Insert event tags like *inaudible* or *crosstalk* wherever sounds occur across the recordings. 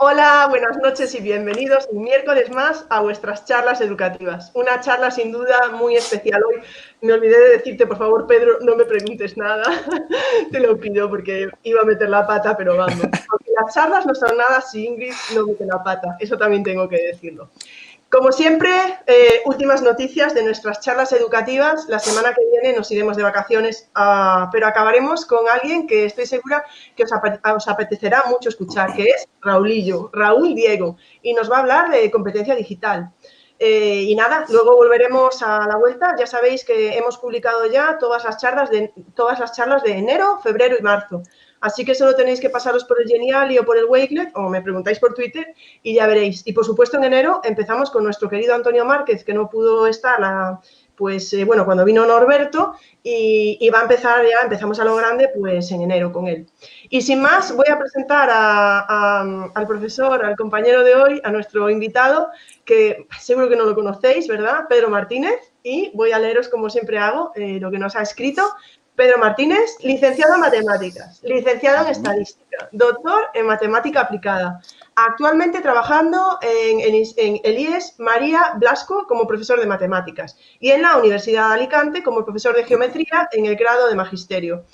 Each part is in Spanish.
Hola, buenas noches y bienvenidos un miércoles más a vuestras charlas educativas. Una charla sin duda muy especial hoy. Me olvidé de decirte, por favor, Pedro, no me preguntes nada. *laughs* Te lo pido porque iba a meter la pata, pero vamos. Porque las charlas no son nada si Ingrid no mete la pata. Eso también tengo que decirlo. Como siempre, eh, últimas noticias de nuestras charlas educativas. La semana que viene nos iremos de vacaciones, ah, pero acabaremos con alguien que estoy segura que os, apetecerá mucho escuchar, que es Raulillo, Raúl Diego, y nos va a hablar de competencia digital. Eh, y nada, luego volveremos a la vuelta. Ya sabéis que hemos publicado ya todas las charlas de, todas las charlas de enero, febrero y marzo. Así que solo tenéis que pasaros por el Geniali o por el Wakelet o me preguntáis por Twitter y ya veréis. Y por supuesto en enero empezamos con nuestro querido Antonio Márquez, que no pudo estar pues eh, bueno, cuando vino Norberto y, va a empezar ya, empezamos a lo grande, pues en enero con él. Y sin más, voy a presentar al profesor, al compañero de hoy, a nuestro invitado, que seguro que no lo conocéis, ¿verdad? Pedro Martínez, y voy a leeros, como siempre hago, eh, lo que nos ha escrito. Pedro Martínez, licenciado en matemáticas, licenciado en estadística, doctor en matemática aplicada. Actualmente trabajando en, el IES María Blasco como profesor de matemáticas y en la Universidad de Alicante como profesor de geometría en el grado de magisterio.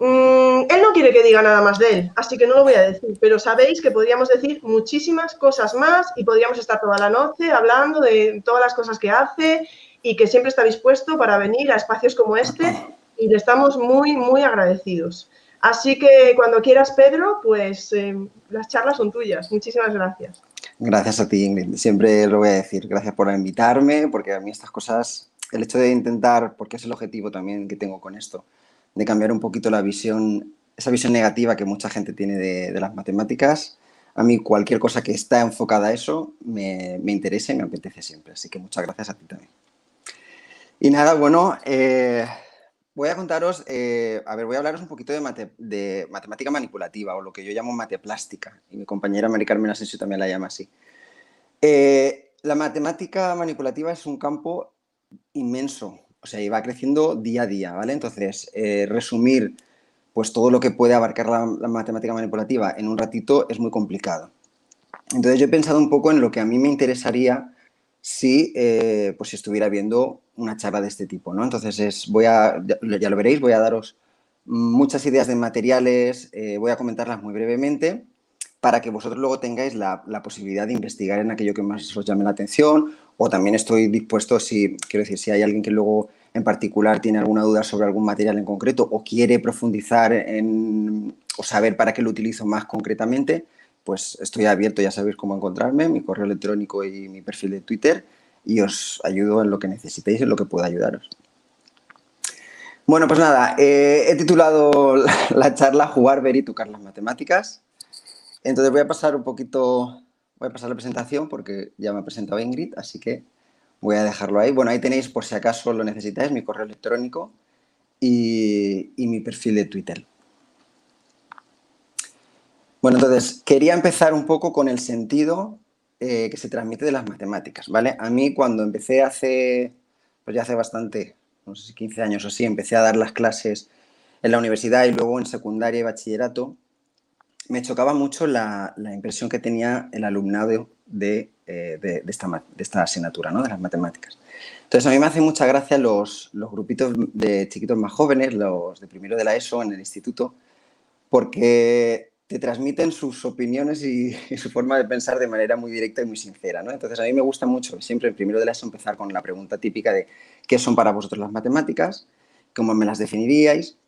Mm, él no quiere que diga nada más de él, así que no lo voy a decir, pero sabéis que podríamos decir muchísimas cosas más y podríamos estar toda la noche hablando de todas las cosas que hace y que siempre está dispuesto para venir a espacios como este y le estamos muy, muy agradecidos. Así que cuando quieras, Pedro, pues eh, las charlas son tuyas. Muchísimas gracias. Gracias a ti, Ingrid. Siempre lo voy a decir. Gracias por invitarme, porque a mí estas cosas, el hecho de intentar, porque es el objetivo también que tengo con esto, de cambiar un poquito la visión, esa visión negativa que mucha gente tiene de, las matemáticas, a mí cualquier cosa que está enfocada a eso me, me, interesa y me apetece siempre. Así que muchas gracias a ti también. Y nada, bueno, eh, Voy a contaros, eh, a ver, voy a hablaros un poquito de, matemática manipulativa o lo que yo llamo mateplástica y mi compañera Mari Carmen Asensio también la llama así. Eh, la matemática manipulativa es un campo inmenso, o sea, y va creciendo día a día, ¿vale? Entonces, eh, resumir pues todo lo que puede abarcar la, la, matemática manipulativa en un ratito es muy complicado. Entonces, yo he pensado un poco en lo que a mí me interesaría si, pues, si estuviera viendo una charla de este tipo, ¿no? Entonces, es, voy a, ya, lo veréis, voy a daros muchas ideas de materiales, eh, voy a comentarlas muy brevemente para que vosotros luego tengáis la, posibilidad de investigar en aquello que más os llame la atención o también estoy dispuesto, si, quiero decir, si hay alguien que luego en particular tiene alguna duda sobre algún material en concreto o quiere profundizar en, o saber para qué lo utilizo más concretamente, pues estoy abierto, ya sabéis cómo encontrarme, mi correo electrónico y mi perfil de Twitter y os ayudo en lo que necesitéis y en lo que pueda ayudaros. Bueno, pues nada, eh, he titulado *laughs* la charla Jugar, ver y tocar las matemáticas. Entonces voy a pasar un poquito, voy a pasar la presentación porque ya me ha presentado Ingrid, así que voy a dejarlo ahí. Bueno, ahí tenéis, por si acaso lo necesitáis, mi correo electrónico y, y mi perfil de Twitter. Bueno, entonces, quería empezar un poco con el sentido eh, que se transmite de las matemáticas, ¿vale? A mí cuando empecé hace, pues ya hace bastante, no sé si 15 años o así, empecé a dar las clases en la universidad y luego en secundaria y bachillerato, me chocaba mucho la, impresión que tenía el alumnado de, eh, esta, asignatura, ¿no? de las matemáticas. Entonces, a mí me hace mucha gracia los, los grupitos de chiquitos más jóvenes, los de primero de la ESO en el instituto, porque te transmiten sus opiniones y, su forma de pensar de manera muy directa y muy sincera. ¿no? Entonces, a mí me gusta mucho siempre en primero de la ESO empezar con la pregunta típica de ¿qué son para vosotros las matemáticas? ¿Cómo me las definiríais?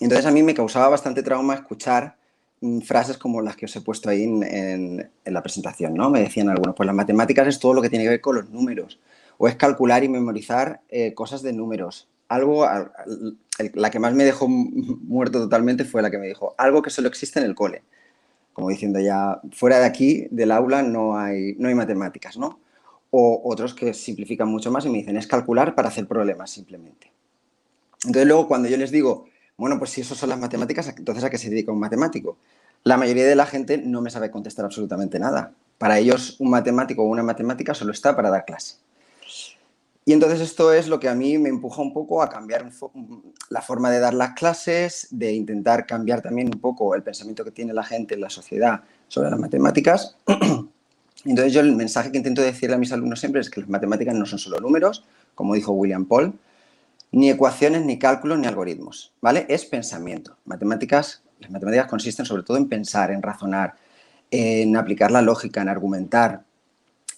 Entonces, a mí me causaba bastante trauma escuchar mm, frases como las que os he puesto ahí en, la presentación. ¿no? Me decían algunos, pues las matemáticas es todo lo que tiene que ver con los números o es calcular y memorizar eh, cosas de números. Algo, la que más me dejó muerto totalmente fue la que me dijo, algo que solo existe en el cole. como diciendo ya, fuera de aquí, del aula, no hay, no hay matemáticas, ¿no? O otros que simplifican mucho más y me dicen, es calcular para hacer problemas simplemente. Entonces luego cuando yo les digo, bueno, pues si eso son las matemáticas, entonces ¿a qué se dedica un matemático? La mayoría de la gente no me sabe contestar absolutamente nada. Para ellos un matemático o una matemática solo está para dar clase. Y entonces esto es lo que a mí me empuja un poco a cambiar la forma de dar las clases, de intentar cambiar también un poco el pensamiento que tiene la gente en la sociedad sobre las matemáticas. *clears throat* Entonces yo el mensaje que intento decirle a mis alumnos siempre es que las matemáticas no son solo números, como dijo William Paul, ni ecuaciones, ni cálculos, ni algoritmos, ¿vale? Es pensamiento. Matemáticas, las matemáticas consisten sobre todo en pensar, en razonar, en aplicar la lógica, en argumentar,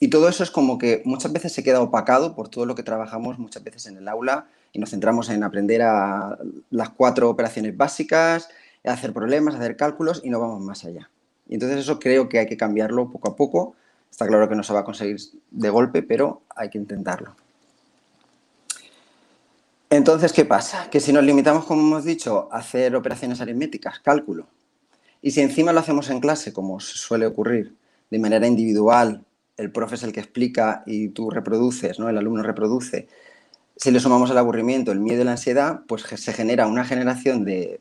y todo eso es como que muchas veces se queda opacado por todo lo que trabajamos muchas veces en el aula y nos centramos en aprender a las cuatro operaciones básicas, hacer problemas, hacer cálculos y no vamos más allá. Y entonces eso creo que hay que cambiarlo poco a poco. Está claro que no se va a conseguir de golpe, pero hay que intentarlo. Entonces, ¿qué pasa? Que si nos limitamos, como hemos dicho, a hacer operaciones aritméticas, cálculo, y si encima lo hacemos en clase, como suele ocurrir, de manera individual, el profe es el que explica y tú reproduces, ¿no? el alumno reproduce, si le sumamos el aburrimiento, el miedo y la ansiedad, pues se genera una generación de,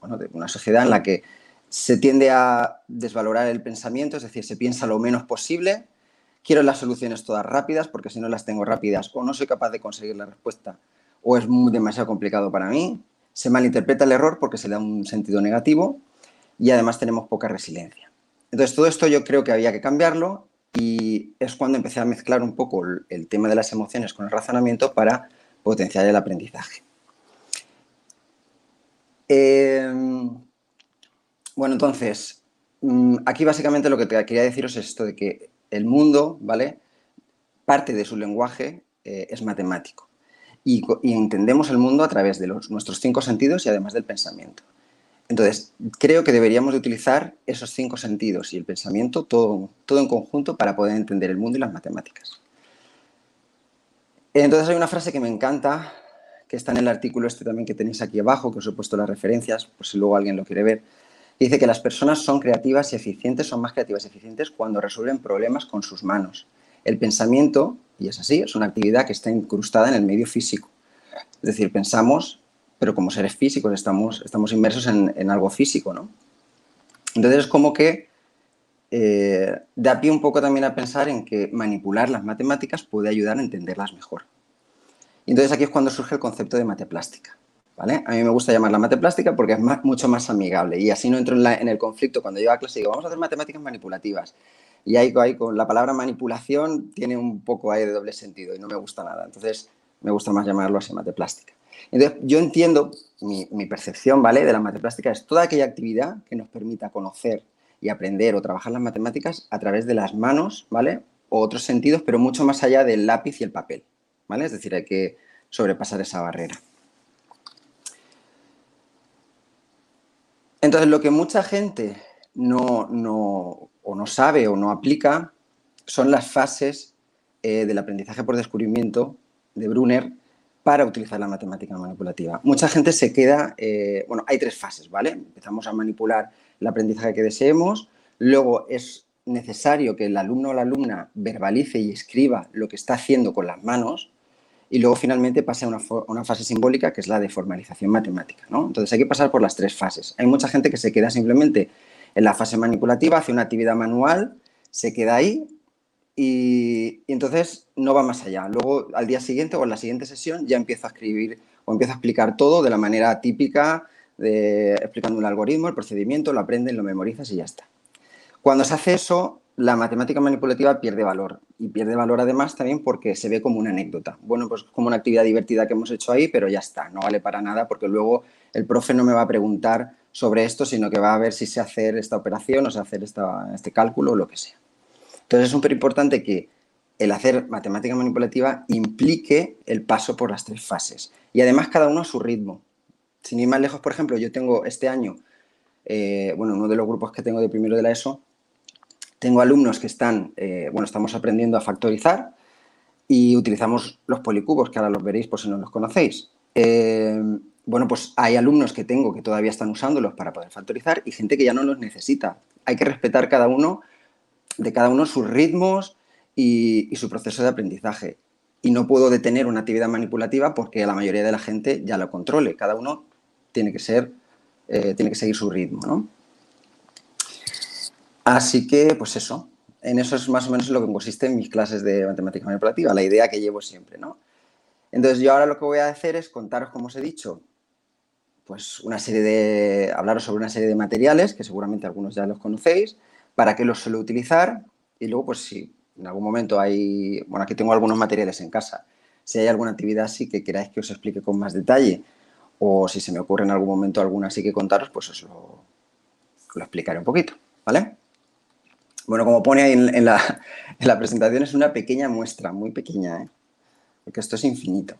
bueno, de una sociedad en la que se tiende a desvalorar el pensamiento, es decir, se piensa lo menos posible, quiero las soluciones todas rápidas porque si no las tengo rápidas o no soy capaz de conseguir la respuesta o es muy, demasiado complicado para mí, se malinterpreta el error porque se le da un sentido negativo y además tenemos poca resiliencia. Entonces, todo esto yo creo que había que cambiarlo y es cuando empecé a mezclar un poco el, tema de las emociones con el razonamiento para potenciar el aprendizaje. Em, bueno, entonces, mm, aquí básicamente lo que te quería deciros es esto de que el mundo, ¿vale? Parte de su lenguaje eh, es matemático y, entendemos el mundo a través de nuestros cinco sentidos y además del pensamiento. Entonces, creo que deberíamos de utilizar esos cinco sentidos y el pensamiento todo, todo en conjunto para poder entender el mundo y las matemáticas. Entonces hay una frase que me encanta, que está en el artículo este también que tenéis aquí abajo, que os he puesto las referencias, por si luego alguien lo quiere ver. Dice que las personas son creativas y eficientes, son más creativas y eficientes cuando resuelven problemas con sus manos. El pensamiento, y es así, es una actividad que está incrustada en el medio físico. Es decir, pensamos pero como seres físicos estamos, estamos inmersos en, algo físico, ¿no? Entonces es como que eh, da pie un poco también a pensar en que manipular las matemáticas puede ayudar a entenderlas mejor. Y entonces aquí es cuando surge el concepto de mateplástica. ¿vale? A mí me gusta llamarla mateplástica porque es mucho más amigable y así no entro en, el conflicto cuando yo a clase digo, vamos a hacer matemáticas manipulativas. Y ahí, ahí, con la palabra manipulación tiene un poco ahí de doble sentido y no me gusta nada. Entonces me gusta más llamarlo así mateplástica. Entonces, yo entiendo, mi, percepción, ¿vale? De la matemática es toda aquella actividad que nos permita conocer y aprender o trabajar las matemáticas a través de las manos, ¿vale? O otros sentidos, pero mucho más allá del lápiz y el papel, ¿vale? Es decir, hay que sobrepasar esa barrera. Entonces, lo que mucha gente no, o no sabe o no aplica son las fases eh, del aprendizaje por descubrimiento de Brunner para utilizar la matemática manipulativa. Mucha gente se queda, eh, bueno, hay tres fases, ¿vale? Empezamos a manipular el aprendizaje que deseemos, luego es necesario que el alumno o la alumna verbalice y escriba lo que está haciendo con las manos y luego finalmente pase a una, fase simbólica que es la de formalización matemática, ¿no? Entonces hay que pasar por las tres fases. Hay mucha gente que se queda simplemente en la fase manipulativa, hace una actividad manual, se queda ahí y, entonces no va más allá. Luego, al día siguiente o en la siguiente sesión, ya empiezo a escribir o empiezo a explicar todo de la manera típica, de, explicando un algoritmo, el procedimiento, lo aprendes, lo memorizas y ya está. Cuando se hace eso, la matemática manipulativa pierde valor. Y pierde valor además también porque se ve como una anécdota. Bueno, pues como una actividad divertida que hemos hecho ahí, pero ya está, no vale para nada porque luego el profe no me va a preguntar sobre esto, sino que va a ver si sé hacer esta operación o sé hacer este cálculo o lo que sea. Entonces es súper importante que el hacer matemática manipulativa implique el paso por las tres fases. Y además cada uno a su ritmo. Sin ir más lejos, por ejemplo, yo tengo este año, eh, bueno, uno de los grupos que tengo de primero de la ESO, tengo alumnos que están, eh, bueno, estamos aprendiendo a factorizar y utilizamos los policubos, que ahora los veréis por si no los conocéis. Eh, bueno, pues hay alumnos que tengo que todavía están usándolos para poder factorizar y gente que ya no los necesita. Hay que respetar cada uno, de cada uno sus ritmos y, su proceso de aprendizaje. Y no puedo detener una actividad manipulativa porque la mayoría de la gente ya lo controle. Cada uno tiene que ser, eh, tiene que seguir su ritmo, ¿no? Así que, pues eso, en eso es más o menos lo que consiste en mis clases de matemática manipulativa, la idea que llevo siempre, ¿no? Entonces yo ahora lo que voy a hacer es contaros, como os he dicho, pues una serie de, hablaros sobre una serie de materiales, que seguramente algunos ya los conocéis, para qué los suelo utilizar y luego pues si en algún momento hay, bueno aquí tengo algunos materiales en casa, si hay alguna actividad así que queráis que os explique con más detalle o si se me ocurre en algún momento alguna así que contaros, pues os lo, lo explicaré un poquito, ¿vale? Bueno, como pone ahí en, *laughs* la, presentación, es una pequeña muestra, muy pequeña, ¿eh? porque esto es infinito.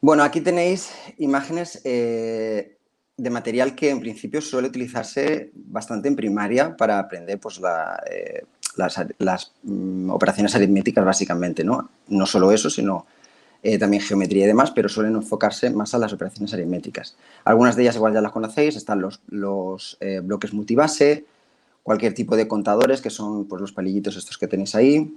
Bueno, aquí tenéis imágenes eh, de material que en principio suele utilizarse bastante en primaria para aprender pues, eh, las, mm, operaciones aritméticas básicamente, ¿no? No solo eso, sino también geometría y demás, pero suelen enfocarse más a las operaciones aritméticas. Algunas de ellas igual ya las conocéis, están los, los bloques multibase, cualquier tipo de contadores, que son pues, los palillitos estos que tenéis ahí,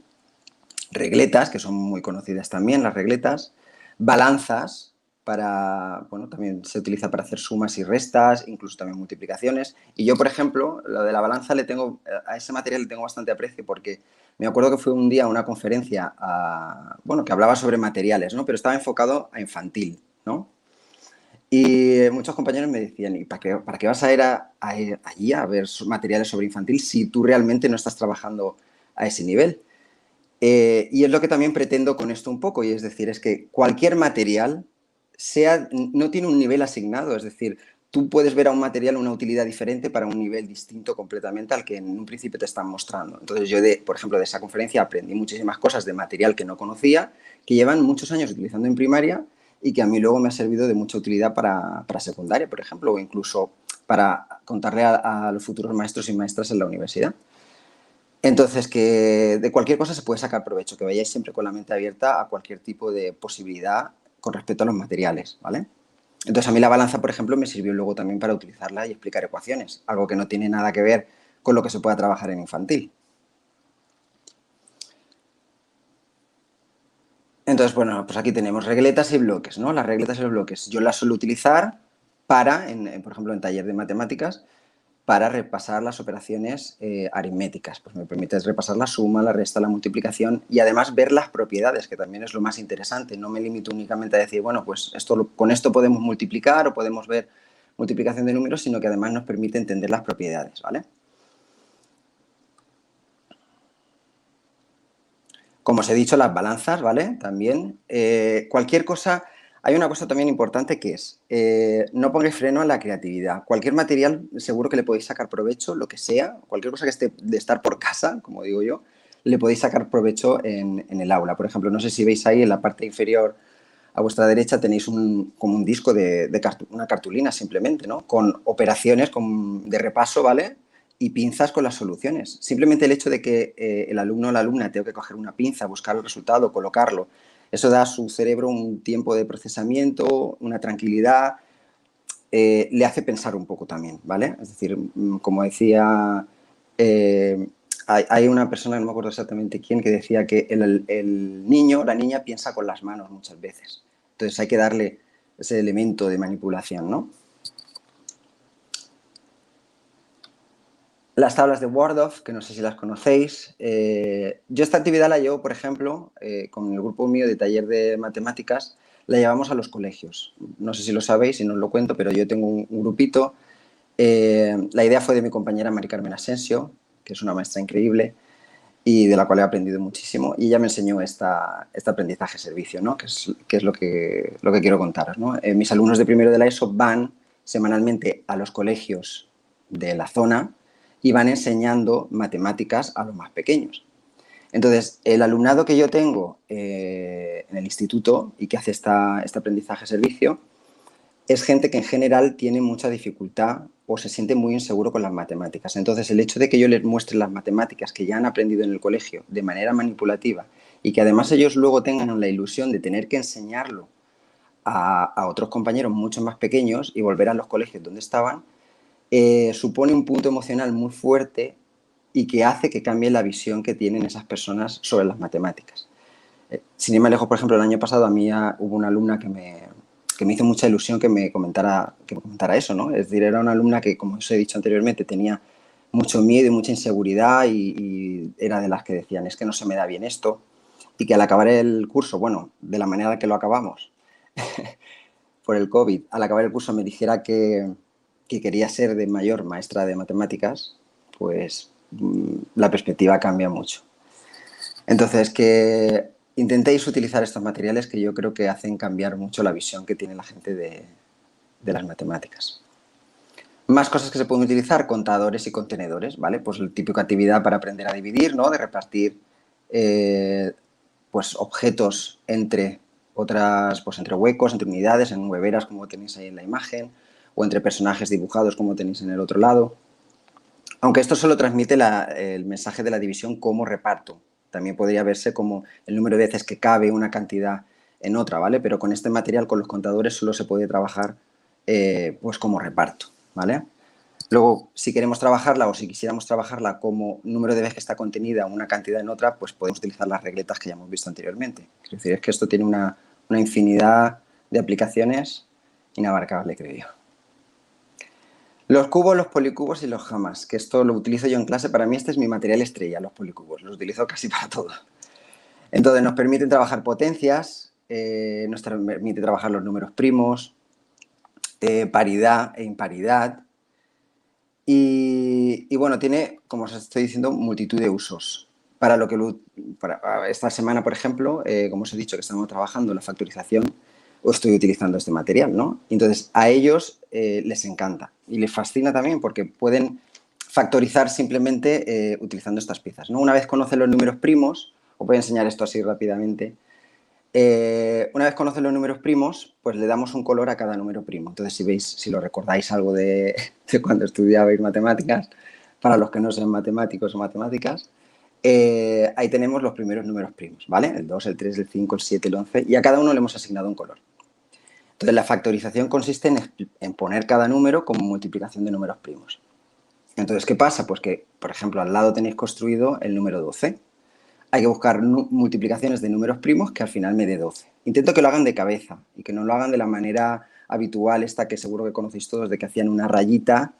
regletas, que son muy conocidas también, las regletas, balanzas, para, bueno, también se utiliza para hacer sumas y restas, incluso también multiplicaciones. Y yo, por ejemplo, lo de la balanza le tengo, a ese material le tengo bastante aprecio porque me acuerdo que fue un día a una conferencia, bueno, que hablaba sobre materiales, ¿no? Pero estaba enfocado a infantil, ¿no? Y muchos compañeros me decían, ¿y para qué, para qué vas a ir allí a ver materiales sobre infantil si tú realmente no estás trabajando a ese nivel? Eh, y es lo que también pretendo con esto un poco, y es decir, es que cualquier material sea, no tiene un nivel asignado, es decir, tú puedes ver a un material una utilidad diferente para un nivel distinto completamente al que en un principio te están mostrando. Entonces yo, de, por ejemplo, de esa conferencia aprendí muchísimas cosas de material que no conocía, que llevan muchos años utilizando en primaria y que a mí luego me ha servido de mucha utilidad para, secundaria, por ejemplo, o incluso para contarle a, los futuros maestros y maestras en la universidad. Entonces, que de cualquier cosa se puede sacar provecho, que vayáis siempre con la mente abierta a cualquier tipo de posibilidad con respecto a los materiales, ¿vale? Entonces, a mí la balanza, por ejemplo, me sirvió luego también para utilizarla y explicar ecuaciones, algo que no tiene nada que ver con lo que se pueda trabajar en infantil. Entonces, bueno, pues aquí tenemos regletas y bloques, ¿no? Las regletas y los bloques. Yo las suelo utilizar para, por ejemplo, en taller de matemáticas, para repasar las operaciones eh, aritméticas. Pues me permite repasar la suma, la resta, la multiplicación y además ver las propiedades, que también es lo más interesante. No me limito únicamente a decir, bueno, pues esto, con esto podemos multiplicar o podemos ver multiplicación de números, sino que además nos permite entender las propiedades, ¿vale? Como os he dicho, las balanzas, ¿vale? También. Eh, cualquier cosa, hay una cosa también importante que es, eh, no pongáis freno a la creatividad. Cualquier material seguro que le podéis sacar provecho, lo que sea, cualquier cosa que esté de estar por casa, como digo yo, le podéis sacar provecho en, el aula. Por ejemplo, no sé si veis ahí en la parte inferior a vuestra derecha tenéis un, como un disco de, una cartulina simplemente, ¿no? Con operaciones de repaso, ¿vale? y pinzas con las soluciones. Simplemente el hecho de que eh, el alumno o la alumna tenga que coger una pinza, buscar el resultado, colocarlo, eso da a su cerebro un tiempo de procesamiento, una tranquilidad, eh, le hace pensar un poco también, ¿vale? Es decir, mm, como decía, eh, hay, una persona, no me acuerdo exactamente quién, que decía que el, el niño, la niña piensa con las manos muchas veces. Entonces hay que darle ese elemento de manipulación, ¿no? Las tablas de Wordov, que no sé si las conocéis. Eh, yo esta actividad la llevo, por ejemplo, eh, con el grupo mío de taller de matemáticas, la llevamos a los colegios. No sé si lo sabéis, y no os lo cuento, pero yo tengo un, grupito. Eh, la idea fue de mi compañera Mari Carmen Asensio, que es una maestra increíble y de la cual he aprendido muchísimo. Y ella me enseñó esta, este aprendizaje-servicio, ¿no? que, es, que es lo que, lo que quiero contaros. mis alumnos de primero de la ESO van semanalmente a los colegios de la zona y van enseñando matemáticas a los más pequeños. Entonces, el alumnado que yo tengo eh, en el instituto y que hace esta, este aprendizaje-servicio es gente que en general tiene mucha dificultad o se siente muy inseguro con las matemáticas. Entonces, el hecho de que yo les muestre las matemáticas que ya han aprendido en el colegio de manera manipulativa y que además ellos luego tengan la ilusión de tener que enseñarlo a, otros compañeros mucho más pequeños y volver a los colegios donde estaban, eh, supone un punto emocional muy fuerte y que hace que cambie la visión que tienen esas personas sobre las matemáticas. Eh, sin ir más lejos, por ejemplo, el año pasado a mí hubo una alumna que me, que me hizo mucha ilusión que me, comentara, que me comentara eso, ¿no? Es decir, era una alumna que, como os he dicho anteriormente, tenía mucho miedo y mucha inseguridad y, y, era de las que decían, es que no se me da bien esto. Y que al acabar el curso, bueno, de la manera que lo acabamos, *laughs* por el COVID, al acabar el curso me dijera que, quería ser de mayor maestra de matemáticas, pues mm, la perspectiva cambia mucho. Entonces, que intentéis utilizar estos materiales que yo creo que hacen cambiar mucho la visión que tiene la gente de, las matemáticas. Más cosas que se pueden utilizar, contadores y contenedores, ¿vale? Pues la típica actividad para aprender a dividir, ¿no? De repartir eh, pues objetos entre otras pues entre huecos, entre unidades, en hueveras como tenéis ahí en la imagen, o entre personajes dibujados como tenéis en el otro lado. Aunque esto solo transmite el mensaje de la división como reparto. También podría verse como el número de veces que cabe una cantidad en otra, ¿vale? Pero con este material, con los contadores, solo se puede trabajar eh, pues como reparto, ¿vale? Luego, si queremos trabajarla o si quisiéramos trabajarla como número de veces que está contenida una cantidad en otra, pues podemos utilizar las regletas que ya hemos visto anteriormente. Es decir, es que esto tiene una, infinidad de aplicaciones inabarcable, creo yo. Los cubos, los policubos y los jamas, que esto lo utilizo yo en clase, para mí este es mi material estrella, los policubos, los utilizo casi para todo. Entonces nos permiten trabajar potencias, eh, nos permite trabajar los números primos, eh, paridad e imparidad. Y, bueno, tiene, como os estoy diciendo, multitud de usos para lo que para esta semana, por ejemplo, eh, como os he dicho que estamos trabajando en la factorización, o estoy utilizando este material, ¿no? Entonces, a ellos eh, les encanta y les fascina también porque pueden factorizar simplemente eh, utilizando estas piezas, ¿no? Una vez conocen los números primos, os voy a enseñar esto así rápidamente, una vez conocen los números primos, pues le damos un color a cada número primo. Entonces, si veis, si lo recordáis algo de, *laughs* cuando estudiabais matemáticas, para los que no sean matemáticos o matemáticas, eh, ahí tenemos los primeros números primos, ¿vale? El 2, el 3, el 5, el 7, el 11 y a cada uno le hemos asignado un color. Entonces la factorización consiste en, poner cada número como multiplicación de números primos. Entonces, ¿qué pasa? Pues que, por ejemplo, al lado tenéis construido el número 12. Hay que buscar multiplicaciones de números primos que al final me dé 12. Intento que lo hagan de cabeza y que no lo hagan de la manera habitual, esta que seguro que conocéis todos, de que hacían una rayita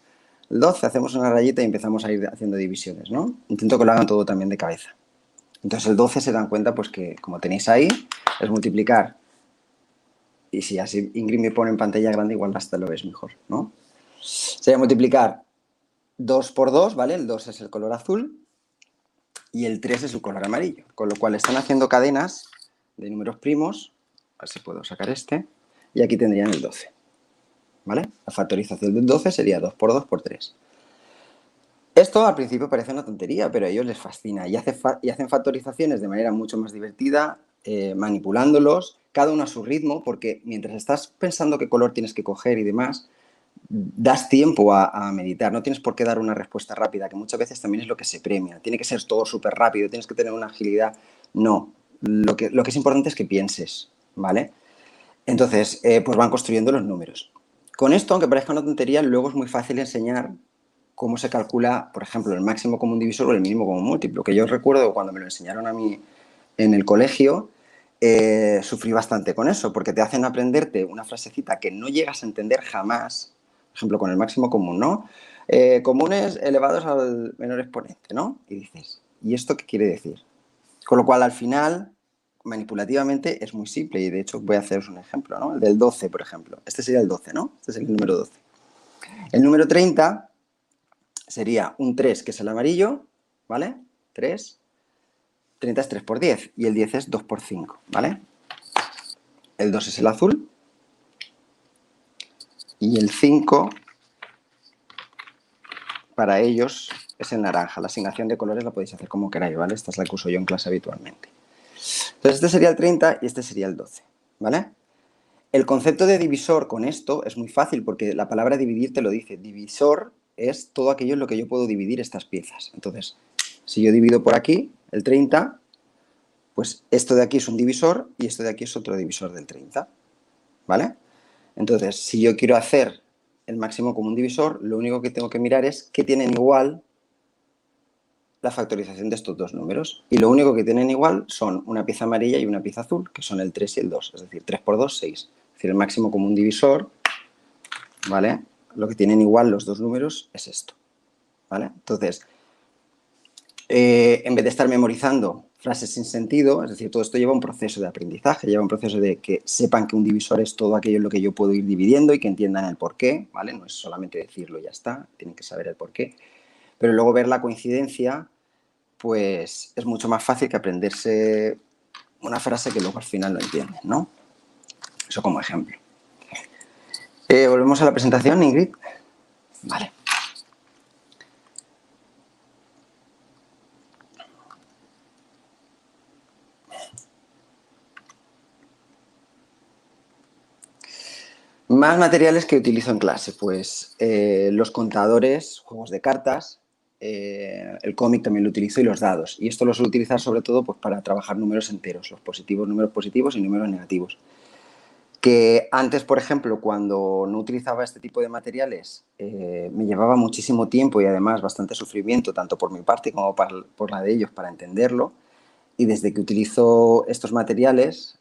el 12 hacemos una rayita y empezamos a ir haciendo divisiones, ¿no? Intento que lo hagan todo también de cabeza. Entonces el 12 se dan cuenta pues que como tenéis ahí, es multiplicar. Y si así Ingrid me pone en pantalla grande, igual hasta lo ves mejor, ¿no? Sería multiplicar 2 por 2, ¿vale? El 2 es el color azul y el 3 es el color amarillo. Con lo cual están haciendo cadenas de números primos. A ver si puedo sacar este. Y aquí tendrían el 12. ¿vale? La factorización del 12 sería 2 por 2 por 3. Esto al principio parece una tontería, pero a ellos les fascina y, hacen factorizaciones de manera mucho más divertida, eh, manipulándolos, cada uno a su ritmo, porque mientras estás pensando qué color tienes que coger y demás, das tiempo a, meditar, no tienes por qué dar una respuesta rápida, que muchas veces también es lo que se premia, tiene que ser todo súper rápido, tienes que tener una agilidad. No, lo que, lo que es importante es que pienses, ¿vale? Entonces, eh, pues van construyendo los números. Con esto, aunque parezca una tontería, luego es muy fácil enseñar cómo se calcula, por ejemplo, el máximo común divisor o el mínimo común múltiplo, que yo recuerdo cuando me lo enseñaron a mí en el colegio, eh, sufrí bastante con eso, porque te hacen aprenderte una frasecita que no llegas a entender jamás, por ejemplo, con el máximo común, ¿no? Eh, comunes elevados al menor exponente, ¿no? Y dices, ¿y esto qué quiere decir? Con lo cual, al final, manipulativamente es muy simple y de hecho voy a haceros un ejemplo, ¿no? El del 12, por ejemplo. Este sería el 12, ¿no? Este es el número 12. El número 30 sería un 3, que es el amarillo, ¿vale? 3. 30 es 3 por 10 y el 10 es 2 por 5, ¿vale? El 2 es el azul y el 5 para ellos es el naranja. La asignación de colores la podéis hacer como queráis, ¿vale? Esta es la que uso yo en clase habitualmente. Entonces este sería el 30 y este sería el 12, ¿vale? El concepto de divisor con esto es muy fácil porque la palabra dividir te lo dice. Divisor es todo aquello en lo que yo puedo dividir estas piezas. Entonces, si yo divido por aquí el 30, pues esto de aquí es un divisor y esto de aquí es otro divisor del 30. ¿vale? Entonces, si yo quiero hacer el máximo común divisor, lo único que tengo que mirar es qué tienen igual la factorización de estos dos números. Y lo único que tienen igual son una pieza amarilla y una pieza azul, que son el 3 y el 2. Es decir, 3 por 2, 6. Es decir, el máximo común divisor, ¿vale? Lo que tienen igual los dos números es esto, ¿vale? Entonces, eh, en vez de estar memorizando frases sin sentido, es decir, todo esto lleva un proceso de aprendizaje, lleva un proceso de que sepan que un divisor es todo aquello en lo que yo puedo ir dividiendo y que entiendan el por qué, ¿vale? No es solamente decirlo y ya está, tienen que saber el por qué. Pero luego ver la coincidencia, pues es mucho más fácil que aprenderse una frase que luego al final no entienden, ¿no? Eso como ejemplo. Eh, Volvemos a la presentación, Ingrid. Vale. Más materiales que utilizo en clase, pues eh, los contadores, juegos de cartas, eh, el cómic también lo utilizo y los dados. Y esto lo suelo utilizar sobre todo pues, para trabajar números enteros, los positivos, números positivos y números negativos. Que antes, por ejemplo, cuando no utilizaba este tipo de materiales, eh, me llevaba muchísimo tiempo y además bastante sufrimiento, tanto por mi parte como por la de ellos, para entenderlo. Y desde que utilizo estos materiales,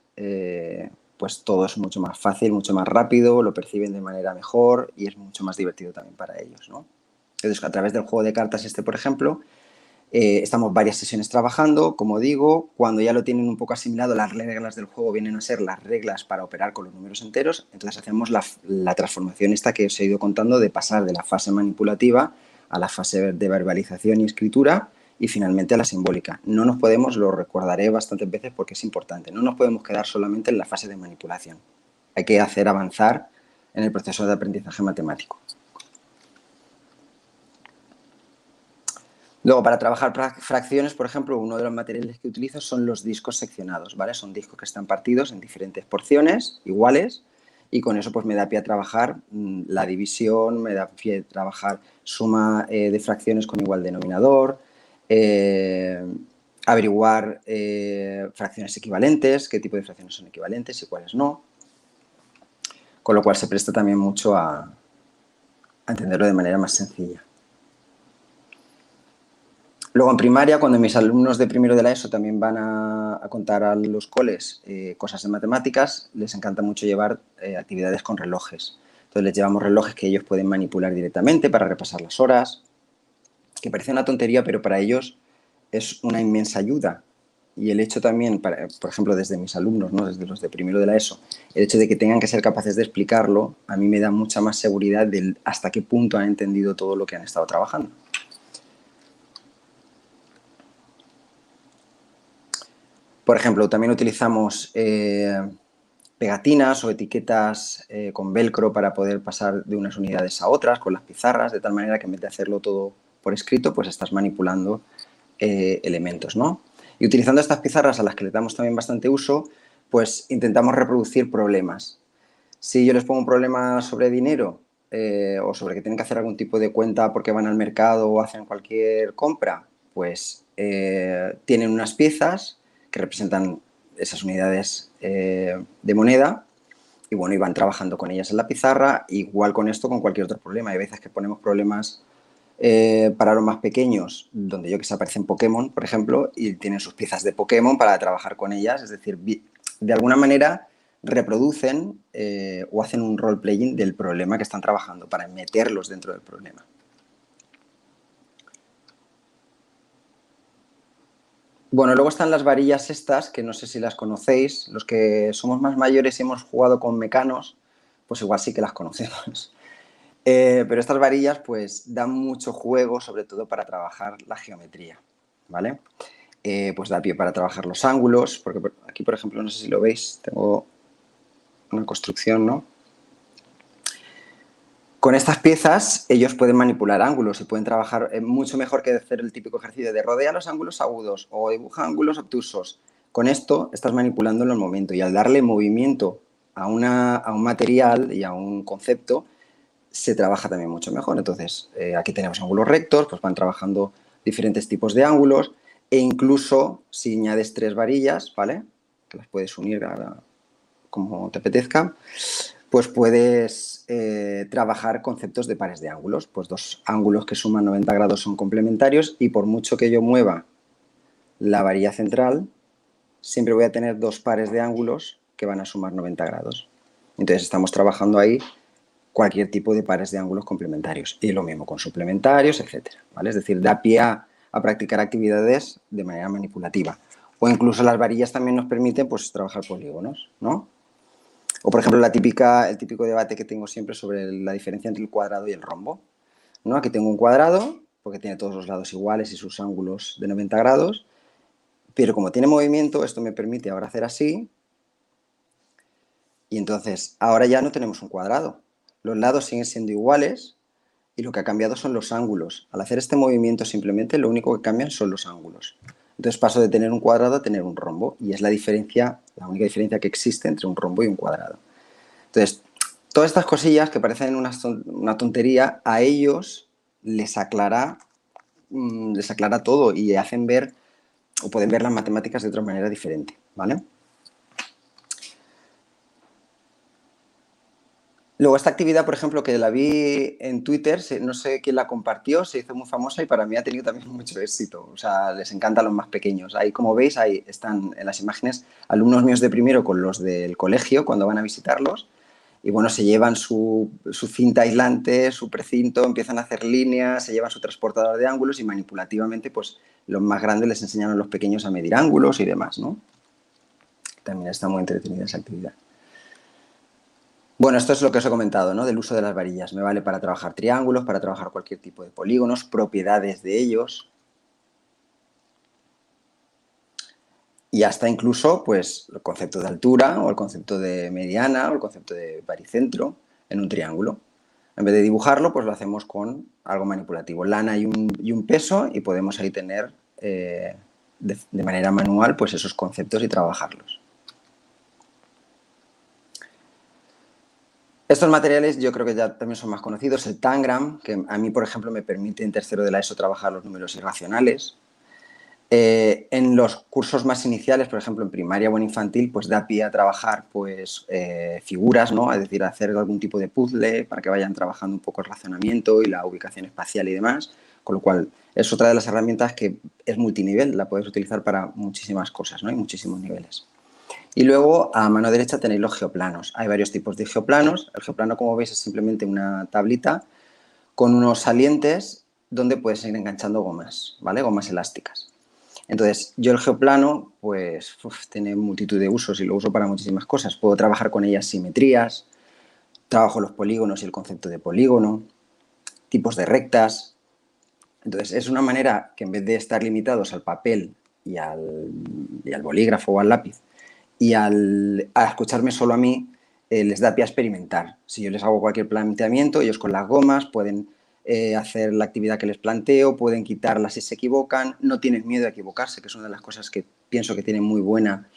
pues todo es mucho más fácil, mucho más rápido, lo perciben de manera mejor y es mucho más divertido también para ellos, ¿no? Entonces, a través del juego de cartas este, por ejemplo, eh, estamos varias sesiones trabajando, como digo, cuando ya lo tienen un poco asimilado, las reglas del juego vienen a ser las reglas para operar con los números enteros, entonces hacemos la, la transformación esta que os he ido contando de pasar de la fase manipulativa a la fase de verbalización y escritura, y finalmente la simbólica. No nos podemos, lo recordaré bastantes veces porque es importante, no nos podemos quedar solamente en la fase de manipulación. Hay que hacer avanzar en el proceso de aprendizaje matemático. Luego, para trabajar fracciones, por ejemplo, uno de los materiales que utilizo son los discos seccionados, ¿vale? Son discos que están partidos en diferentes porciones iguales y con eso pues me da pie a trabajar mm, la división, me da pie a trabajar suma eh, de fracciones con igual denominador, eh, averiguar eh, fracciones equivalentes, qué tipo de fracciones son equivalentes y cuáles no. Con lo cual se presta también mucho a, entenderlo de manera más sencilla. Luego en primaria, cuando mis alumnos de primero de la ESO también van a, contar a los coles eh, cosas de matemáticas, les encanta mucho llevar actividades con relojes. Entonces les llevamos relojes que ellos pueden manipular directamente para repasar las horas, que parece una tontería, pero para ellos es una inmensa ayuda. Y el hecho también, por ejemplo, desde mis alumnos, ¿no? desde los de primero de la ESO, el hecho de que tengan que ser capaces de explicarlo, a mí me da mucha más seguridad de hasta qué punto han entendido todo lo que han estado trabajando. Por ejemplo, también utilizamos eh, pegatinas o etiquetas eh, con velcro para poder pasar de unas unidades a otras, con las pizarras, de tal manera que en vez de hacerlo todo por escrito, pues estás manipulando eh, elementos, ¿no? Y utilizando estas pizarras a las que le damos también bastante uso, pues intentamos reproducir problemas. Si yo les pongo un problema sobre dinero eh, o sobre que tienen que hacer algún tipo de cuenta porque van al mercado o hacen cualquier compra, pues eh, tienen unas piezas que representan esas unidades de moneda y bueno, y van trabajando con ellas en la pizarra, igual con esto, con cualquier otro problema. Hay veces que ponemos problemas eh, para los más pequeños, donde yo que sé, aparecen Pokémon, por ejemplo, y tienen sus piezas de Pokémon para trabajar con ellas, es decir, de alguna manera reproducen eh, o hacen un role-playing del problema que están trabajando para meterlos dentro del problema. Bueno, luego están las varillas estas, que no sé si las conocéis. Los que somos más mayores y hemos jugado con mecanos, pues igual sí que las conocemos. Eh, pero estas varillas pues dan mucho juego, sobre todo para trabajar la geometría, ¿vale? Eh, pues da pie para trabajar los ángulos, porque aquí, por ejemplo, no sé si lo veis, tengo una construcción, ¿no? Con estas piezas ellos pueden manipular ángulos y pueden trabajar eh, mucho mejor que hacer el típico ejercicio de rodea los ángulos agudos o dibuja ángulos obtusos. Con esto estás manipulando en el momento y al darle movimiento a, a un material y a un concepto, se trabaja también mucho mejor. Entonces, eh, aquí tenemos ángulos rectos, pues van trabajando diferentes tipos de ángulos e incluso si añades tres varillas, ¿vale? Que las puedes unir como te apetezca, pues puedes eh, trabajar conceptos de pares de ángulos. Pues dos ángulos que suman 90 grados son complementarios y por mucho que yo mueva la varilla central, siempre voy a tener dos pares de ángulos que van a sumar 90 grados. Entonces estamos trabajando ahí cualquier tipo de pares de ángulos complementarios. Y lo mismo con suplementarios, etc. ¿vale? Es decir, da pie a, practicar actividades de manera manipulativa. O incluso las varillas también nos permiten pues, trabajar polígonos, ¿no? O, por ejemplo, el típico debate que tengo siempre sobre la diferencia entre el cuadrado y el rombo. ¿no? Aquí tengo un cuadrado, porque tiene todos los lados iguales y sus ángulos de 90 grados, pero como tiene movimiento, esto me permite ahora hacer así, y entonces ahora ya no tenemos un cuadrado. Los lados siguen siendo iguales y lo que ha cambiado son los ángulos. Al hacer este movimiento simplemente lo único que cambian son los ángulos. Entonces paso de tener un cuadrado a tener un rombo y es la diferencia, la única diferencia que existe entre un rombo y un cuadrado. Entonces, todas estas cosillas que parecen una, tontería, a ellos les aclara, mm, les aclara todo y hacen ver o pueden ver las matemáticas de otra manera diferente, ¿vale? Luego, esta actividad, por ejemplo, que la vi en Twitter, no sé quién la compartió, se hizo muy famosa y para mí ha tenido también *laughs* mucho éxito. O sea, les encanta a los más pequeños. Ahí, como veis, ahí están en las imágenes alumnos míos de primero con los del colegio cuando van a visitarlos. Y bueno, se llevan su, su cinta aislante, su precinto, empiezan a hacer líneas, se llevan su transportador de ángulos y manipulativamente, pues los más grandes les enseñan a los pequeños a medir ángulos y demás, ¿no? También está muy entretenida esa actividad. Bueno, esto es lo que os he comentado, ¿no? Del uso de las varillas. Me vale para trabajar triángulos, para trabajar cualquier tipo de polígonos, propiedades de ellos. Y hasta incluso, pues, el concepto de altura, o el concepto de mediana, o el concepto de baricentro en un triángulo. En vez de dibujarlo, pues lo hacemos con algo manipulativo. Lana y un, peso y podemos ahí tener eh, de manera manual pues esos conceptos y trabajarlos. Estos materiales yo creo que ya también son más conocidos. El Tangram, que a mí, por ejemplo, me permite en tercero de la ESO trabajar los números irracionales. Eh, en los cursos más iniciales, por ejemplo, en primaria o en infantil, pues da pie a trabajar pues, eh, figuras, ¿no? Es decir, hacer algún tipo de puzzle para que vayan trabajando un poco el razonamiento y la ubicación espacial y demás. Con lo cual, es otra de las herramientas que es multinivel, la puedes utilizar para muchísimas cosas, ¿no? Hay muchísimos niveles. Y luego a mano derecha tenéis los geoplanos. Hay varios tipos de geoplanos. El geoplano, como veis, es simplemente una tablita con unos salientes donde puedes ir enganchando gomas, ¿vale? Gomas elásticas. Entonces, yo el geoplano, pues, tiene multitud de usos y lo uso para muchísimas cosas. Puedo trabajar con ellas simetrías, trabajo los polígonos y el concepto de polígono, tipos de rectas. Entonces, es una manera que en vez de estar limitados al papel y al, y al bolígrafo o al lápiz, y al escucharme solo a mí eh, les da pie a experimentar. Si yo les hago cualquier planteamiento, ellos con las gomas pueden eh, hacer la actividad que les planteo, pueden quitarla si se equivocan, no tienen miedo a equivocarse, que es una de las cosas que pienso que tiene muy buena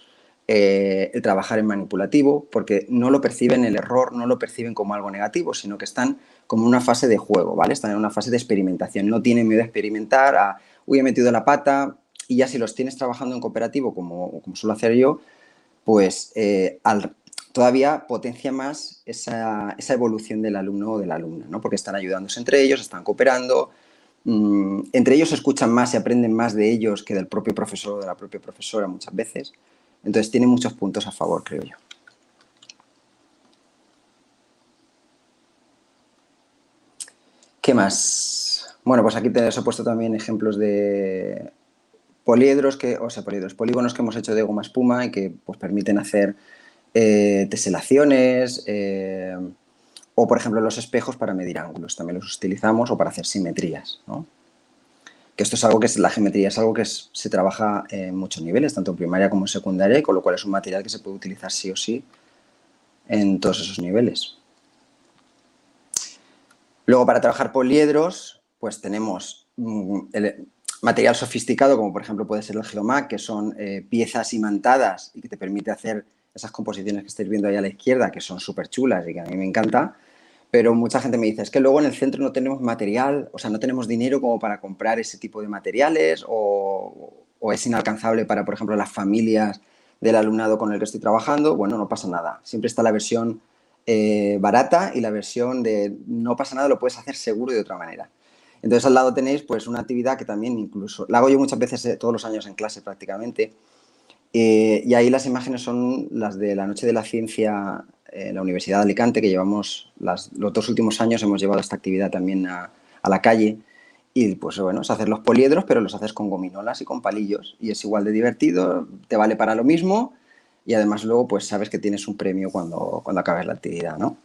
eh, el trabajar en manipulativo, porque no lo perciben el error, no lo perciben como algo negativo, sino que están como en una fase de juego, ¿vale? Están en una fase de experimentación, no tienen miedo a experimentar, a, uy, he metido la pata, y ya si los tienes trabajando en cooperativo, como, como suelo hacer yo, pues eh, todavía potencia más esa, evolución del alumno o de la alumna, ¿no? porque están ayudándose entre ellos, están cooperando, mm, entre ellos escuchan más y aprenden más de ellos que del propio profesor o de la propia profesora muchas veces. Entonces tiene muchos puntos a favor, creo yo. ¿Qué más? Bueno, pues aquí te he puesto también ejemplos de poliedros, que, o sea, poliedros, polígonos que hemos hecho de goma espuma y que pues, permiten hacer eh, teselaciones eh, o, por ejemplo, los espejos para medir ángulos. También los utilizamos o para hacer simetrías. Que esto es algo que es, la geometría es algo que se trabaja en muchos niveles, tanto en primaria como en secundaria, con lo cual es un material que se puede utilizar sí o sí en todos esos niveles. Luego, para trabajar poliedros, pues tenemos mm, material sofisticado, como por ejemplo puede ser el Geomac, que son eh, piezas imantadas y que te permite hacer esas composiciones que estáis viendo ahí a la izquierda, que son súper chulas y que a mí me encanta. Pero mucha gente me dice, es que luego en el centro no tenemos material, o sea, no tenemos dinero como para comprar ese tipo de materiales o, es inalcanzable para, por ejemplo, las familias del alumnado con el que estoy trabajando, bueno, no pasa nada. Siempre está la versión eh, barata y la versión de no pasa nada, lo puedes hacer seguro de otra manera. Entonces al lado tenéis pues una actividad que también incluso, la hago yo muchas veces eh, todos los años en clase prácticamente, eh, y ahí las imágenes son las de la Noche de la Ciencia en la Universidad de Alicante, que llevamos los dos últimos años, hemos llevado esta actividad también a, a la calle. Y pues bueno, es hacer los poliedros, pero los haces con gominolas y con palillos. Y es igual de divertido, te vale para lo mismo y además luego pues sabes que tienes un premio cuando, cuando acabes la actividad, ¿no?